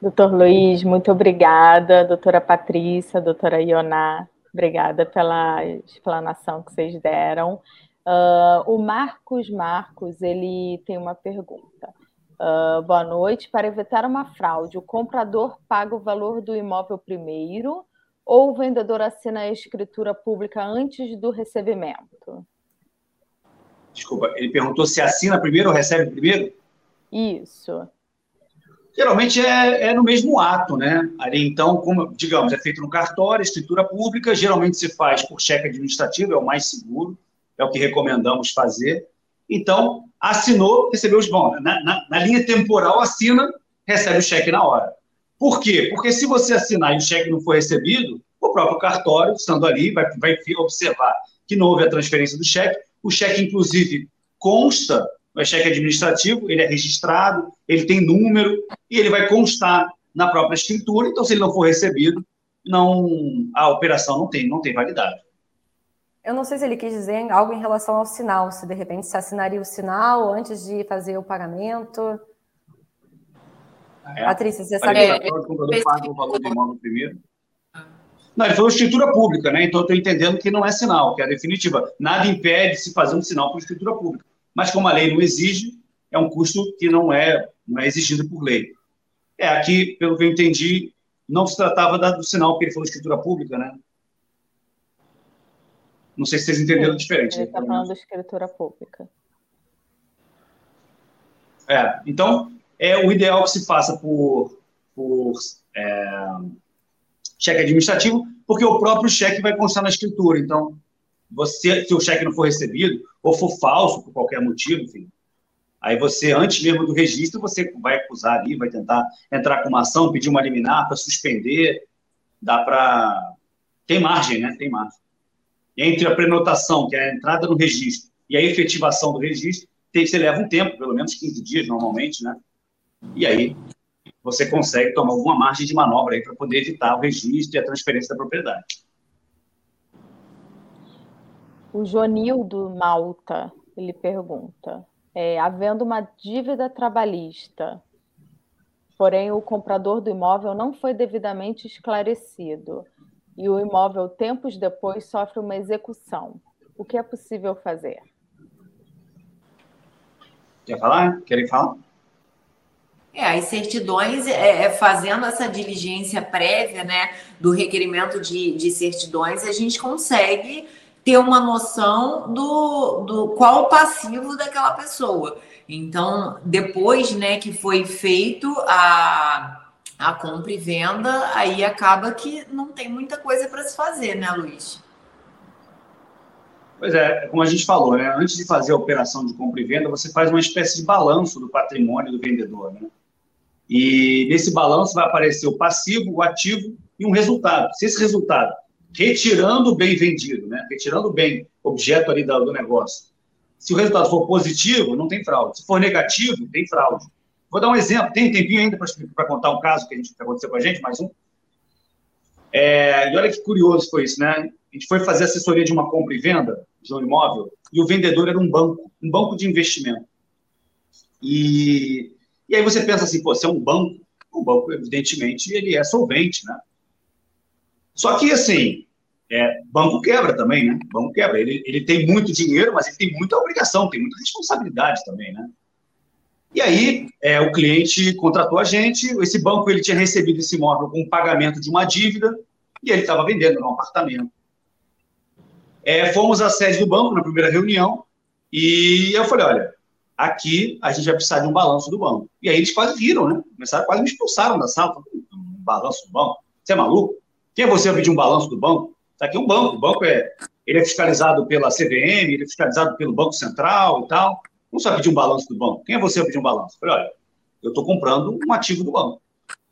Doutor Luiz, muito obrigada. Doutora Patrícia, doutora Ioná, obrigada pela explanação que vocês deram. Uh, o Marcos Marcos, ele tem uma pergunta. Uh, boa noite. Para evitar uma fraude, o comprador paga o valor do imóvel primeiro ou o vendedor assina a escritura pública antes do recebimento? Desculpa, ele perguntou se assina primeiro ou recebe primeiro? Isso. Geralmente é, é no mesmo ato, né? Ali, então, como, digamos, é feito no cartório, escritura pública, geralmente se faz por cheque administrativo, é o mais seguro, é o que recomendamos fazer. Então, assinou, recebeu os bons. Na, na, na, linha temporal, assina, recebe o cheque na hora. Por quê? Porque se você assinar e o cheque não for recebido, o próprio cartório, estando ali, vai, vai observar que não houve a transferência do cheque. O cheque, inclusive, consta, é cheque administrativo, ele é registrado, ele tem número, e ele vai constar na própria escritura. Então, se ele não for recebido, não, a operação não tem, não tem validade. Eu não sei se ele quis dizer algo em relação ao sinal, se de repente se assinaria o sinal antes de fazer o pagamento. É. Patrícia, você sabe? É, é, o comprador paga o valor do imóvel primeiro. Não, ele falou escritura pública, né? Então eu estou entendendo que não é sinal, que é definitiva. Nada impede se fazer um sinal por escritura pública. Mas como a lei não exige, é um custo que não é, não é exigido por lei. É, aqui, pelo que eu entendi, não se tratava do sinal, porque ele falou escritura pública, né? Não sei se vocês entenderam Sim, diferente. Ele está falando de escritura pública. É, então, é o ideal que se faça por, por é, cheque administrativo, porque o próprio cheque vai constar na escritura. Então, você, se o cheque não for recebido, ou for falso por qualquer motivo, enfim, aí você, antes mesmo do registro, você vai acusar ali, vai tentar entrar com uma ação, pedir uma liminar para suspender, dá para... Tem margem, né? Tem margem entre a prenotação, que é a entrada no registro, e a efetivação do registro, tem, você leva um tempo, pelo menos 15 dias normalmente, né? E aí você consegue tomar alguma margem de manobra aí para poder evitar o registro e a transferência da propriedade. O Jonildo Malta, ele pergunta, é, havendo uma dívida trabalhista, porém o comprador do imóvel não foi devidamente esclarecido e o imóvel tempos depois sofre uma execução, o que é possível fazer? Quer falar? Querem falar? É, as certidões, é, é, fazendo essa diligência prévia, né, do requerimento de, de certidões, a gente consegue ter uma noção do, do qual o passivo daquela pessoa. Então, depois, né, que foi feito a, a compra e venda, aí acaba que não tem muita coisa para se fazer, né, Luiz? Pois é, como a gente falou, né? Antes de fazer a operação de compra e venda, você faz uma espécie de balanço do patrimônio do vendedor, né? E nesse balanço vai aparecer o passivo, o ativo e um resultado. Se esse resultado, retirando o bem vendido, né? retirando o bem objeto ali do, negócio, se o resultado for positivo, não tem fraude. Se for negativo, tem fraude. Vou dar um exemplo. Tem tempinho ainda para contar um caso que, a gente, que aconteceu com a gente, mais um? É, e olha que curioso foi isso, né? A gente foi fazer assessoria de uma compra e venda de um imóvel e o vendedor era um banco, um banco de investimento. E e aí você pensa assim, pô, você é um banco, o banco, evidentemente, ele é solvente, né? Só que, assim, é, banco quebra também, né? Banco quebra. Ele, ele tem muito dinheiro, mas ele tem muita obrigação, tem muita responsabilidade também, né? E aí, é, o cliente contratou a gente, esse banco ele tinha recebido esse imóvel com pagamento de uma dívida e ele estava vendendo um apartamento. É, fomos à sede do banco na primeira reunião e eu falei, olha, aqui a gente vai precisar de um balanço do banco. E aí eles quase viram, né? Começaram, quase me expulsaram da sala. Um balanço do banco? Você é maluco? Quem é você pedir um balanço do banco? Está aqui um banco. O banco é, ele é fiscalizado pela CVM, ele é fiscalizado pelo Banco Central e tal. Não sabe pedir um balanço do banco. Quem é você a pedir um balanço? Eu falei, olha, eu estou comprando um ativo do banco.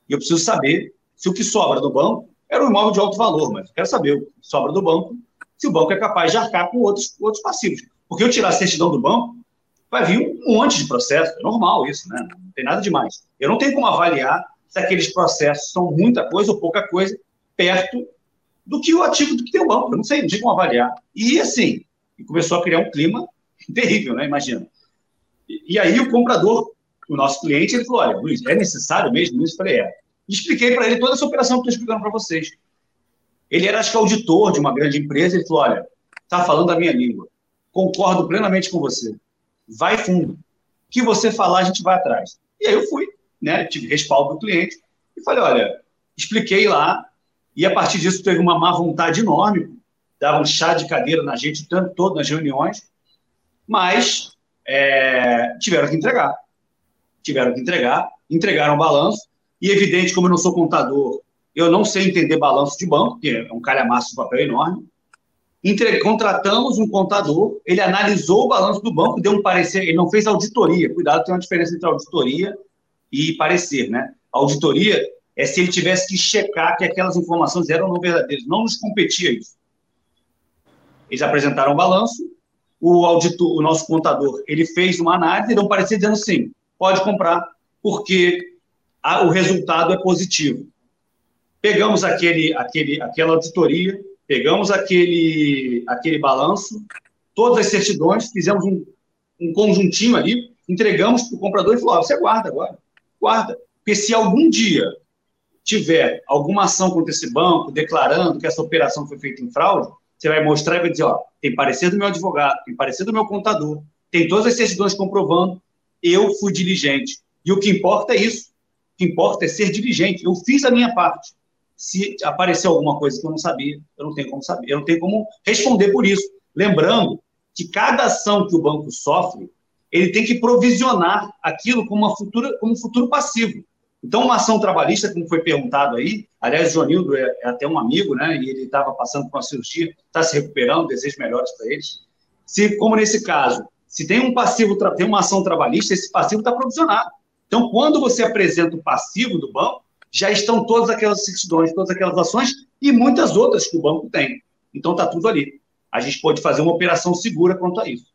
E eu preciso saber se o que sobra do banco era um imóvel de alto valor, mas quero saber o que sobra do banco, se o banco é capaz de arcar com outros, outros passivos. Porque eu tirar a certidão do banco, vai vir um monte de processo, é normal isso, né? Não tem nada demais. Eu não tenho como avaliar se aqueles processos são muita coisa ou pouca coisa perto do que o ativo do que tem o banco. Eu não sei, não sei como avaliar. E assim, começou a criar um clima <laughs> terrível, né? Imagina. E, aí o comprador, o nosso cliente, ele falou: olha, Luiz, é necessário mesmo isso? Eu falei: é. Expliquei para ele toda essa operação que estou explicando para vocês. Ele era, acho que, auditor de uma grande empresa. Ele falou: olha, está falando a minha língua. Concordo plenamente com você vai fundo. O que você falar, a gente vai atrás. E aí eu fui, né? Tive respaldo do cliente e falei, olha, expliquei lá, e a partir disso teve uma má vontade enorme, dava um chá de cadeira na gente o tempo todo nas reuniões, mas é, tiveram que entregar. Tiveram que entregar, entregaram balanço, e evidente, como eu não sou contador, eu não sei entender balanço de banco, que é um calhamaço de papel enorme, entre, contratamos um contador, ele analisou o balanço do banco, deu um parecer, ele não fez auditoria. Cuidado, tem uma diferença entre auditoria e parecer, né? A auditoria é se ele tivesse que checar que aquelas informações eram não verdadeiras. Não nos competia isso. Eles apresentaram o balanço, o auditor, o nosso contador, ele fez uma análise e deu um parecer dizendo sim, pode comprar, porque a, o resultado é positivo. Pegamos aquele, aquele, aquela auditoria, Pegamos aquele, aquele balanço, todas as certidões, fizemos um, um conjuntinho ali, entregamos para o comprador e falou: você guarda agora, guarda. Porque se algum dia tiver alguma ação contra esse banco, declarando que essa operação foi feita em fraude, você vai mostrar e vai dizer: ó, tem parecer do meu advogado, tem parecer do meu contador, tem todas as certidões comprovando, eu fui diligente. E o que importa é isso. O que importa é ser diligente. Eu fiz a minha parte se aparecer alguma coisa que eu não sabia, eu não tenho como saber, eu não tenho como responder por isso. Lembrando que cada ação que o banco sofre, ele tem que provisionar aquilo como, uma futura, como um futuro passivo. Então, uma ação trabalhista, como foi perguntado aí, aliás, o Joanildo é, é até um amigo, né, e ele estava passando por uma cirurgia, está se recuperando, desejo melhores para eles. Se, como nesse caso, se tem um passivo, tem uma ação trabalhista, esse passivo está provisionado. Então, quando você apresenta o passivo do banco, já estão todas aquelas certidões, todas aquelas ações e muitas outras que o banco tem. Então está tudo ali. A gente pode fazer uma operação segura quanto a isso.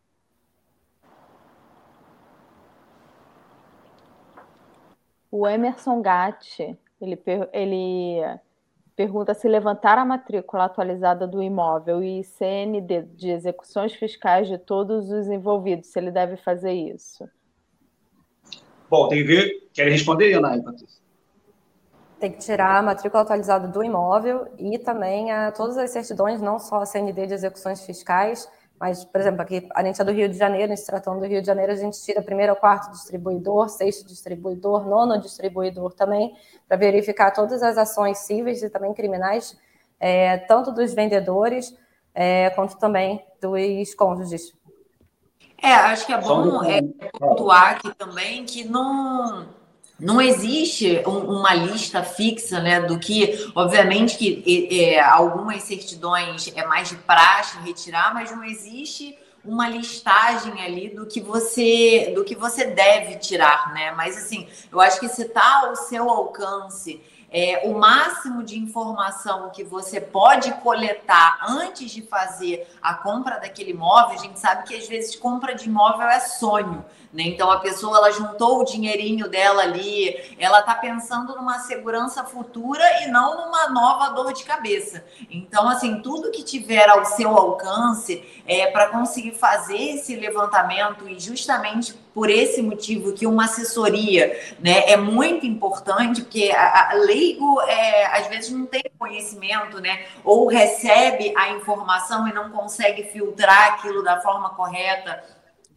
O Emerson Gatti, ele, ele pergunta se levantar a matrícula atualizada do imóvel e CND de execuções fiscais de todos os envolvidos, se ele deve fazer isso. Bom, tem que ver. Querem responder, Ana Patrícia? Tem que tirar a matrícula atualizada do imóvel e também a, todas as certidões, não só a CND de execuções fiscais, mas, por exemplo, aqui a gente é do Rio de Janeiro, se tratando do Rio de Janeiro, a gente tira primeiro ou quarto distribuidor, sexto distribuidor, nono distribuidor também, para verificar todas as ações cíveis e também criminais, é, tanto dos vendedores é, quanto também dos cônjuges. É, acho que é bom é, pontuar aqui também que não não existe um, uma lista fixa, né, do que, obviamente, que é, algumas certidões é mais de praxe retirar, mas não existe uma listagem ali do que você do que você deve tirar, né? Mas assim, eu acho que se está ao seu alcance é, o máximo de informação que você pode coletar antes de fazer a compra daquele imóvel, a gente sabe que às vezes compra de imóvel é sonho. Né? Então a pessoa ela juntou o dinheirinho dela ali, ela está pensando numa segurança futura e não numa nova dor de cabeça. Então assim tudo que tiver ao seu alcance é para conseguir fazer esse levantamento e justamente por esse motivo que uma assessoria né, é muito importante, porque a, a leigo é, às vezes não tem conhecimento, né? Ou recebe a informação e não consegue filtrar aquilo da forma correta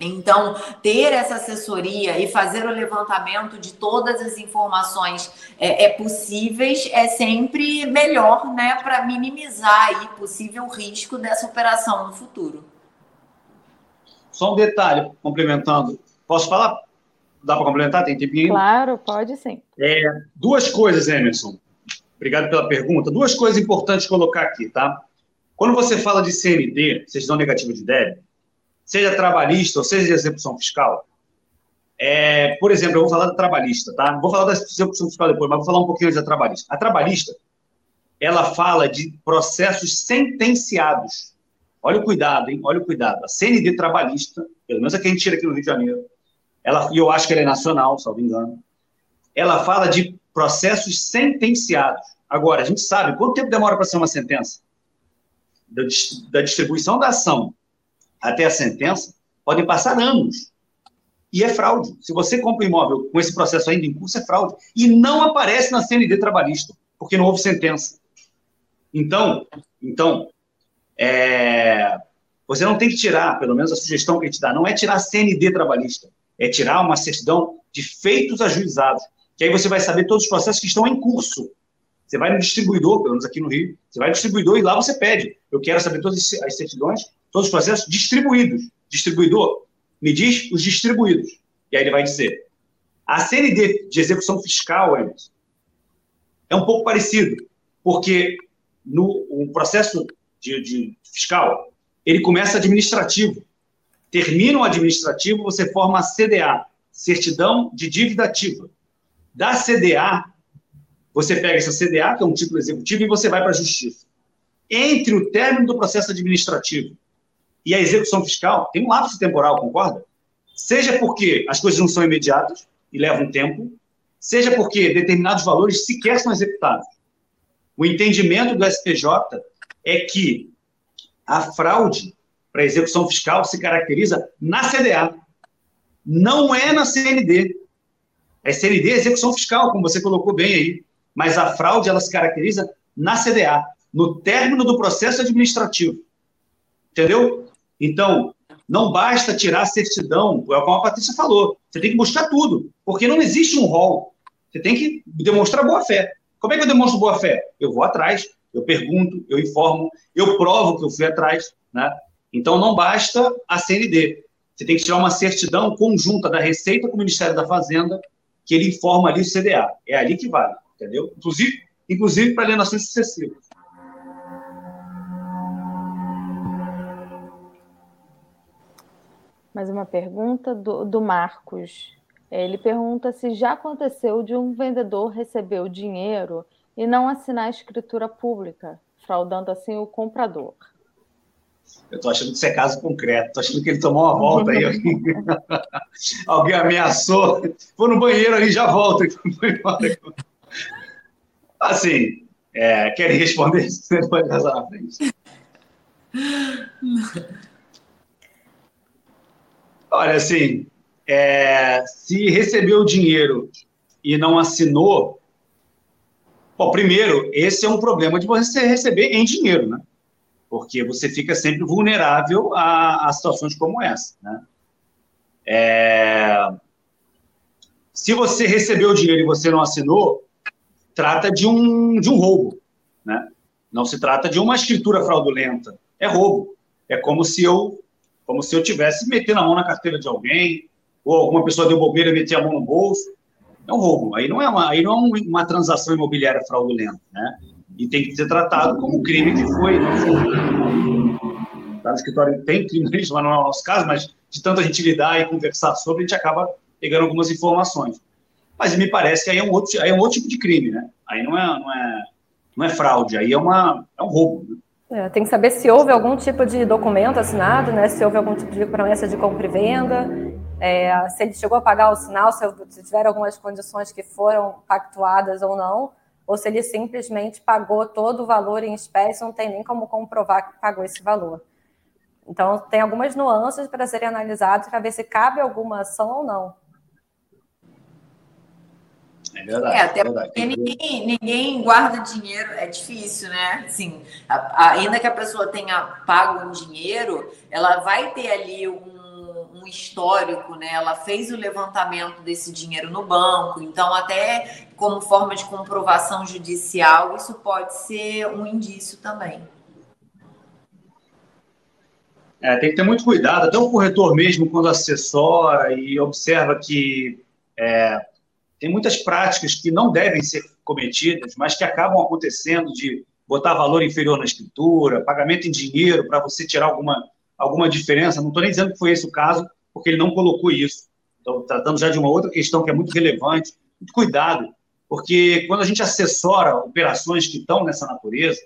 então, ter essa assessoria e fazer o levantamento de todas as informações é, é possíveis é sempre melhor, né, para minimizar aí possível risco dessa operação no futuro. Só um detalhe, complementando. Posso falar? Dá para complementar? Tem tempinho? Claro, pode sim. É, duas coisas, Emerson. Obrigado pela pergunta. Duas coisas importantes colocar aqui, tá? Quando você fala de CND, certidão negativa de débito, seja trabalhista ou seja de execução fiscal, é, por exemplo, eu vou falar da trabalhista, tá? Vou falar da execução fiscal depois, mas vou falar um pouquinho da trabalhista. A trabalhista, ela fala de processos sentenciados. Olha o cuidado, hein? Olha o cuidado. A CND trabalhista, pelo menos a que a gente tira aqui no Rio de Janeiro, ela, e eu acho que ela é nacional, me engano, ela fala de processos sentenciados. Agora, a gente sabe quanto tempo demora para ser uma sentença? Da, da distribuição da ação até a sentença, podem passar anos. E é fraude. Se você compra um imóvel com esse processo ainda em curso, é fraude. E não aparece na CND trabalhista, porque não houve sentença. Então, então é, você não tem que tirar, pelo menos a sugestão que a gente dá, não é tirar a CND trabalhista, é tirar uma certidão de feitos ajuizados, que aí você vai saber todos os processos que estão em curso. Você vai no distribuidor, pelo menos aqui no Rio, você vai no distribuidor e lá você pede. Eu quero saber todas as certidões todos os processos distribuídos. Distribuidor, me diz os distribuídos. E aí ele vai dizer. A CND de execução fiscal, Emerson, é um pouco parecido, porque no um processo de, de fiscal, ele começa administrativo. Termina o administrativo, você forma a CDA, Certidão de Dívida Ativa. Da CDA, você pega essa CDA, que é um título executivo, e você vai para a justiça. Entre o término do processo administrativo e a execução fiscal tem um lapso temporal, concorda? Seja porque as coisas não são imediatas e levam tempo, seja porque determinados valores sequer são executados. O entendimento do SPJ é que a fraude para execução fiscal se caracteriza na CDA, não é na CND. É CND execução fiscal, como você colocou bem aí, mas a fraude ela se caracteriza na CDA, no término do processo administrativo. Entendeu? Então, não basta tirar a certidão, é como a Patrícia falou, você tem que buscar tudo, porque não existe um rol. Você tem que demonstrar boa fé. Como é que eu demonstro boa fé? Eu vou atrás, eu pergunto, eu informo, eu provo que eu fui atrás, né? Então não basta a CND. Você tem que tirar uma certidão conjunta da Receita com o Ministério da Fazenda, que ele informa ali o CDA. É ali que vale, entendeu? Inclusive, inclusive para alienações sucessivas. Mais uma pergunta do, do Marcos. Ele pergunta se já aconteceu de um vendedor receber o dinheiro e não assinar a escritura pública, fraudando assim o comprador. Eu estou achando que isso é caso concreto. Estou achando que ele tomou uma volta aí. <laughs> Alguém ameaçou. Vou no banheiro ali, já volto. Assim, É, querem responder? <laughs> Você pode passar na frente. Olha, assim, é, se recebeu o dinheiro e não assinou, bom, primeiro, esse é um problema de você receber em dinheiro, né? Porque você fica sempre vulnerável a, a situações como essa, né? É, se você recebeu o dinheiro e você não assinou, trata de um, de um roubo, né? Não se trata de uma escritura fraudulenta, é roubo. É como se eu, como se eu tivesse metendo a mão na carteira de alguém, ou alguma pessoa deu bobeira e metia a mão no bolso. É um roubo. Aí não é uma, aí não é uma transação imobiliária fraudulenta, né? E tem que ser tratado como crime que foi. Tá no escritório tem crime, mas não é o nosso caso, mas de tanto a gente lidar e conversar sobre, a gente acaba pegando algumas informações. Mas me parece que aí é um outro, aí é um outro tipo de crime, né? Aí não é, não é, não é fraude, aí é, uma, é um roubo. Né? É, tem que saber se houve algum tipo de documento assinado, né? Se houve algum tipo de promessa de compra e venda, é, se ele chegou a pagar o sinal, se, se tiver algumas condições que foram pactuadas ou não, ou se ele simplesmente pagou todo o valor em espécie, não tem nem como comprovar que pagou esse valor. Então, tem algumas nuances para serem analisadas para ver se cabe alguma ação ou não. É verdade. É, até é verdade. porque ninguém, ninguém guarda dinheiro, é difícil, né? Assim, a, a, ainda que a pessoa tenha pago um dinheiro, ela vai ter ali um, um histórico, né? Ela fez o levantamento desse dinheiro no banco, então, até como forma de comprovação judicial, isso pode ser um indício também. É, tem que ter muito cuidado, até o corretor mesmo, quando assessora e observa que é, tem muitas práticas que não devem ser cometidas, mas que acabam acontecendo de botar valor inferior na escritura, pagamento em dinheiro para você tirar alguma, alguma diferença. Não estou nem dizendo que foi esse o caso, porque ele não colocou isso. Então, tratando já de uma outra questão que é muito relevante. Muito cuidado, porque quando a gente assessora operações que estão nessa natureza,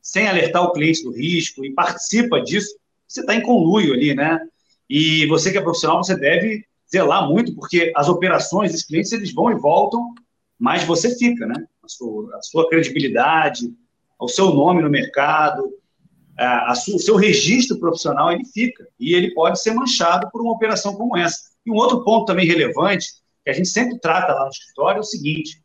sem alertar o cliente do risco e participa disso, você está em conluio ali, né? E você que é profissional, você deve zelar muito, porque as operações, os clientes, eles vão e voltam, mas você fica, né? A sua, a sua credibilidade, o seu nome no mercado, a, a o seu registro profissional, ele fica. E ele pode ser manchado por uma operação como essa. E um outro ponto também relevante, que a gente sempre trata lá no escritório, é o seguinte: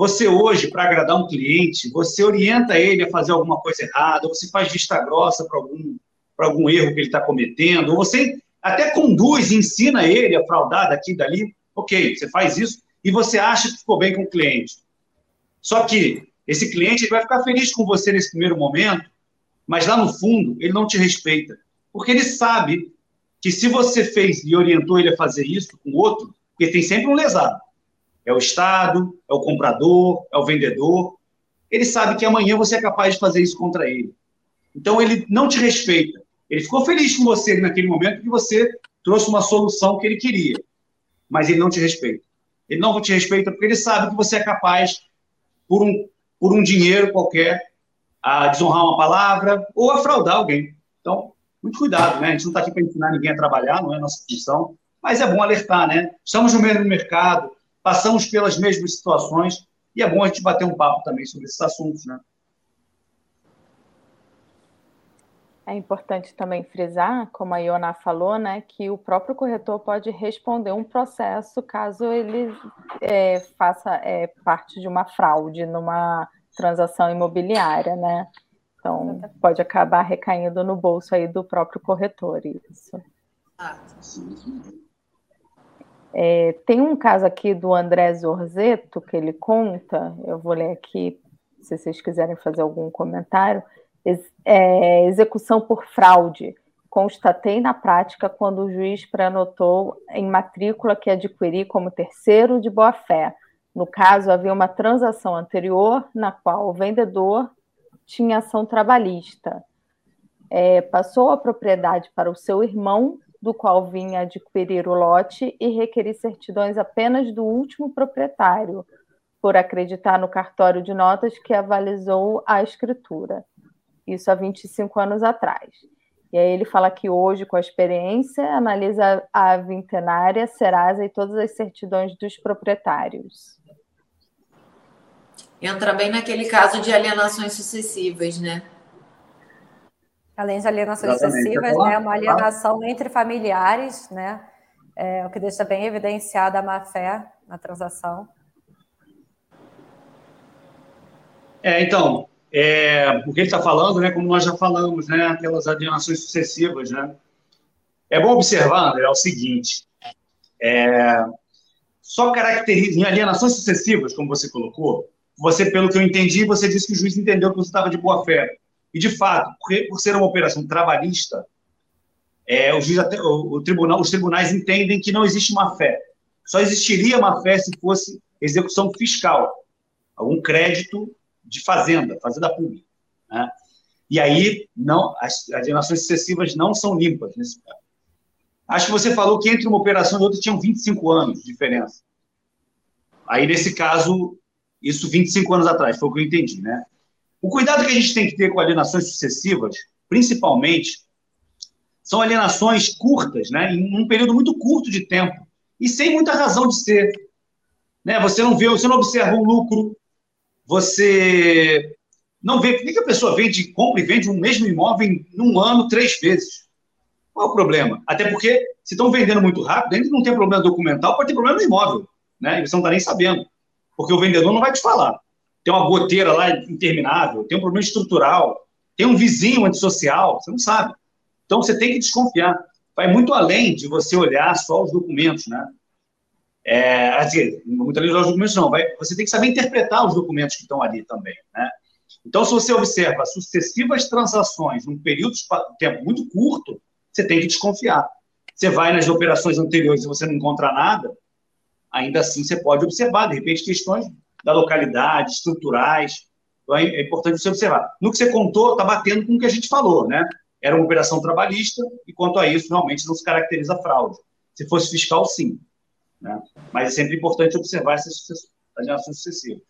você hoje, para agradar um cliente, você orienta ele a fazer alguma coisa errada, ou você faz vista grossa para algum, algum erro que ele está cometendo, ou você até conduz, ensina ele a fraudar daqui e dali. Ok, você faz isso e você acha que ficou bem com o cliente. Só que esse cliente vai ficar feliz com você nesse primeiro momento, mas lá no fundo ele não te respeita. Porque ele sabe que se você fez e orientou ele a fazer isso com outro, porque tem sempre um lesado. É o Estado, é o comprador, é o vendedor. Ele sabe que amanhã você é capaz de fazer isso contra ele. Então ele não te respeita. Ele ficou feliz com você naquele momento que você trouxe uma solução que ele queria, mas ele não te respeita. Ele não te respeita porque ele sabe que você é capaz, por um, por um dinheiro qualquer, a desonrar uma palavra ou a fraudar alguém. Então, muito cuidado, né? A gente não está aqui para ensinar ninguém a trabalhar, não é nossa função, mas é bom alertar, né? Estamos no mesmo mercado, passamos pelas mesmas situações e é bom a gente bater um papo também sobre esses assuntos, né? É importante também frisar, como a Iona falou, né, que o próprio corretor pode responder um processo caso ele é, faça é, parte de uma fraude numa transação imobiliária, né? Então pode acabar recaindo no bolso aí do próprio corretor isso. É, tem um caso aqui do André Zorzeto que ele conta, eu vou ler aqui se vocês quiserem fazer algum comentário é, execução por fraude. Constatei na prática quando o juiz prenotou em matrícula que adquiri como terceiro de boa-fé. No caso, havia uma transação anterior na qual o vendedor tinha ação trabalhista. É, passou a propriedade para o seu irmão, do qual vinha adquirir o lote, e requeri certidões apenas do último proprietário, por acreditar no cartório de notas que avalizou a escritura isso há 25 anos atrás. E aí ele fala que hoje, com a experiência, analisa a vintenária, Serasa e todas as certidões dos proprietários. Entra bem naquele caso de alienações sucessivas, né? Além de alienações Exatamente. sucessivas, né, uma alienação entre familiares, né? É, o que deixa bem evidenciada a má-fé na transação. É, então, é, o que ele está falando, né, como nós já falamos, né, aquelas alienações sucessivas, né, é bom observar, André, é o seguinte, é, só caracteriza, em alienações sucessivas, como você colocou, você, pelo que eu entendi, você disse que o juiz entendeu que você estava de boa fé. E, de fato, por, ser uma operação trabalhista, é, o, juiz, o, tribunal, os tribunais entendem que não existe má fé. Só existiria má fé se fosse execução fiscal, algum crédito de fazenda, fazenda pública. Né? E aí, não, as alienações sucessivas não são limpas nesse caso. Acho que você falou que entre uma operação e outra tinham 25 anos de diferença. Aí, nesse caso, isso 25 anos atrás, foi o que eu entendi, né? O cuidado que a gente tem que ter com alienações sucessivas, principalmente, são alienações curtas, né? Em um período muito curto de tempo e sem muita razão de ser. Né? Você não vê, você não observa um lucro, você não vê por que a pessoa vende, compra e vende um mesmo imóvel em um ano três vezes. Qual é o problema? Até porque, se estão vendendo muito rápido, ainda não tem problema documental, pode ter problema no imóvel. Né? E você não está nem sabendo. Porque o vendedor não vai te falar. Tem uma goteira lá interminável, tem um problema estrutural, tem um vizinho antissocial, você não sabe. Então você tem que desconfiar. Vai muito além de você olhar só os documentos, né? É, assim, muito além dos documentos, não. Vai, você tem que saber interpretar os documentos que estão ali também, né? Então, se você observa sucessivas transações num período de tempo muito curto, você tem que desconfiar. Você vai nas operações anteriores e você não encontra nada, ainda assim você pode observar, de repente, questões da localidade, estruturais. Então é, é importante você observar. No que você contou, está batendo com o que a gente falou, né? Era uma operação trabalhista e, quanto a isso, realmente não se caracteriza fraude. Se fosse fiscal, sim. Né? Mas é sempre importante observar essas alienações sucessivas.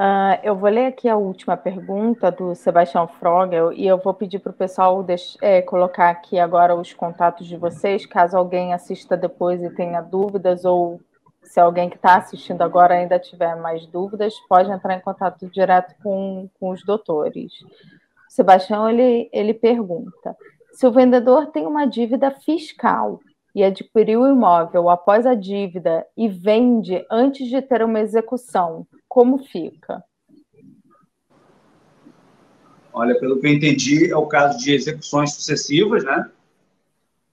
Uh, eu vou ler aqui a última pergunta do Sebastião Frogel e eu vou pedir para o pessoal é, colocar aqui agora os contatos de vocês, caso alguém assista depois e tenha dúvidas, ou se alguém que está assistindo agora ainda tiver mais dúvidas, pode entrar em contato direto com, com os doutores. O Sebastião ele, ele pergunta: se o vendedor tem uma dívida fiscal e adquiriu o imóvel após a dívida e vende antes de ter uma execução, como fica? Olha, pelo que eu entendi, é o caso de execuções sucessivas, né?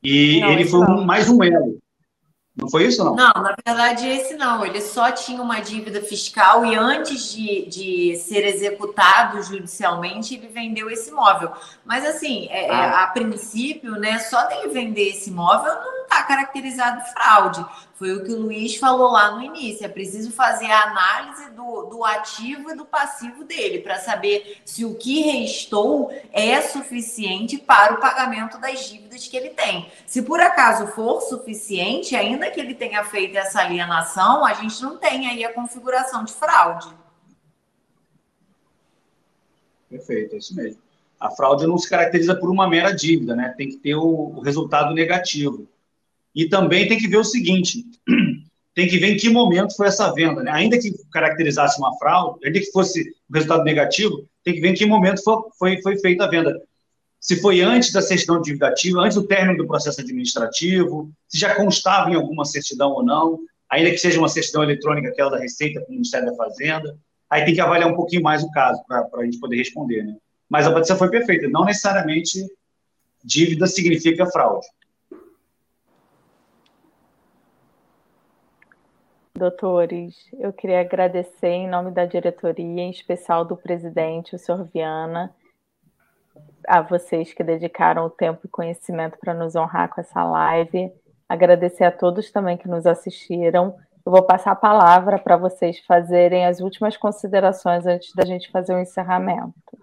E não, ele foi um, mais um elo. Não foi isso, não? Não, na verdade, esse não. Ele só tinha uma dívida fiscal e antes de, de ser executado judicialmente, ele vendeu esse imóvel. Mas, assim, é, é ah. a princípio, né, só dele vender esse imóvel não está caracterizado fraude. Foi o que o Luiz falou lá no início. É preciso fazer a análise do, do ativo e do passivo dele para saber se o que restou é suficiente para o pagamento das dívidas que ele tem. Se por acaso for suficiente, ainda que ele tenha feito essa alienação, a gente não tem aí a configuração de fraude. Perfeito, é isso mesmo. A fraude não se caracteriza por uma mera dívida, né? Tem que ter o, o resultado negativo. E também tem que ver o seguinte: <clears throat> tem que ver em que momento foi essa venda. Né? Ainda que caracterizasse uma fraude, ainda que fosse um resultado negativo, tem que ver em que momento foi, foi, foi feita a venda. Se foi antes da certidão de ativa, antes do término do processo administrativo, se já constava em alguma certidão ou não, ainda que seja uma certidão eletrônica, aquela da Receita com o Ministério da Fazenda. Aí tem que avaliar um pouquinho mais o caso para a gente poder responder. Né? Mas a Patrícia foi perfeita. Não necessariamente dívida significa fraude. Doutores, eu queria agradecer em nome da diretoria, em especial do presidente, o senhor Viana, a vocês que dedicaram o tempo e conhecimento para nos honrar com essa live. Agradecer a todos também que nos assistiram. Eu vou passar a palavra para vocês fazerem as últimas considerações antes da gente fazer o encerramento.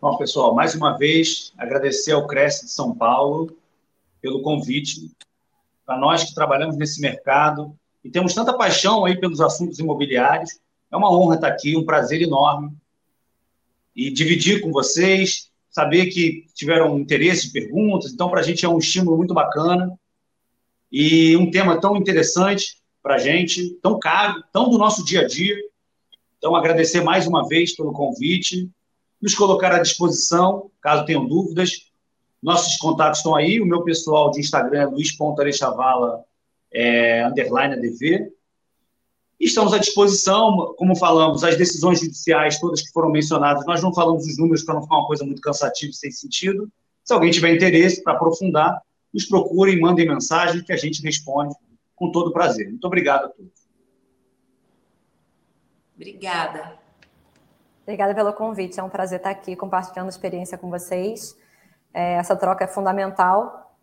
Bom, pessoal, mais uma vez, agradecer ao Cresce de São Paulo pelo convite para nós que trabalhamos nesse mercado e temos tanta paixão aí pelos assuntos imobiliários. É uma honra estar aqui, um prazer enorme. E dividir com vocês, saber que tiveram interesse, perguntas. Então, para a gente é um estímulo muito bacana. e um tema tão interessante para a gente, tão caro, tão do nosso dia a dia. Então, agradecer mais uma vez pelo convite, nos colocar à disposição, caso tenham dúvidas. Nossos contatos estão aí, o meu pessoal de Instagram é luiz.arechavala, é, underline ADV. Estamos à disposição, como falamos, as decisões judiciais todas que foram mencionadas, nós não falamos os números para não ficar uma coisa muito cansativa e sem sentido. Se alguém tiver interesse para aprofundar, nos procurem, mandem mensagem que a gente responde com todo prazer. Muito obrigado a todos. Obrigada. Obrigada pelo convite. É um prazer estar aqui compartilhando experiência com vocês. É, essa troca é fundamental.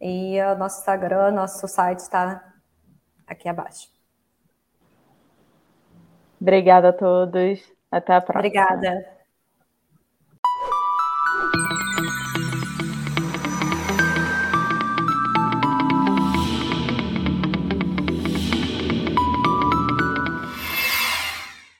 E o nosso Instagram, nosso site está aqui abaixo. Obrigada a todos. Até a próxima. Obrigada.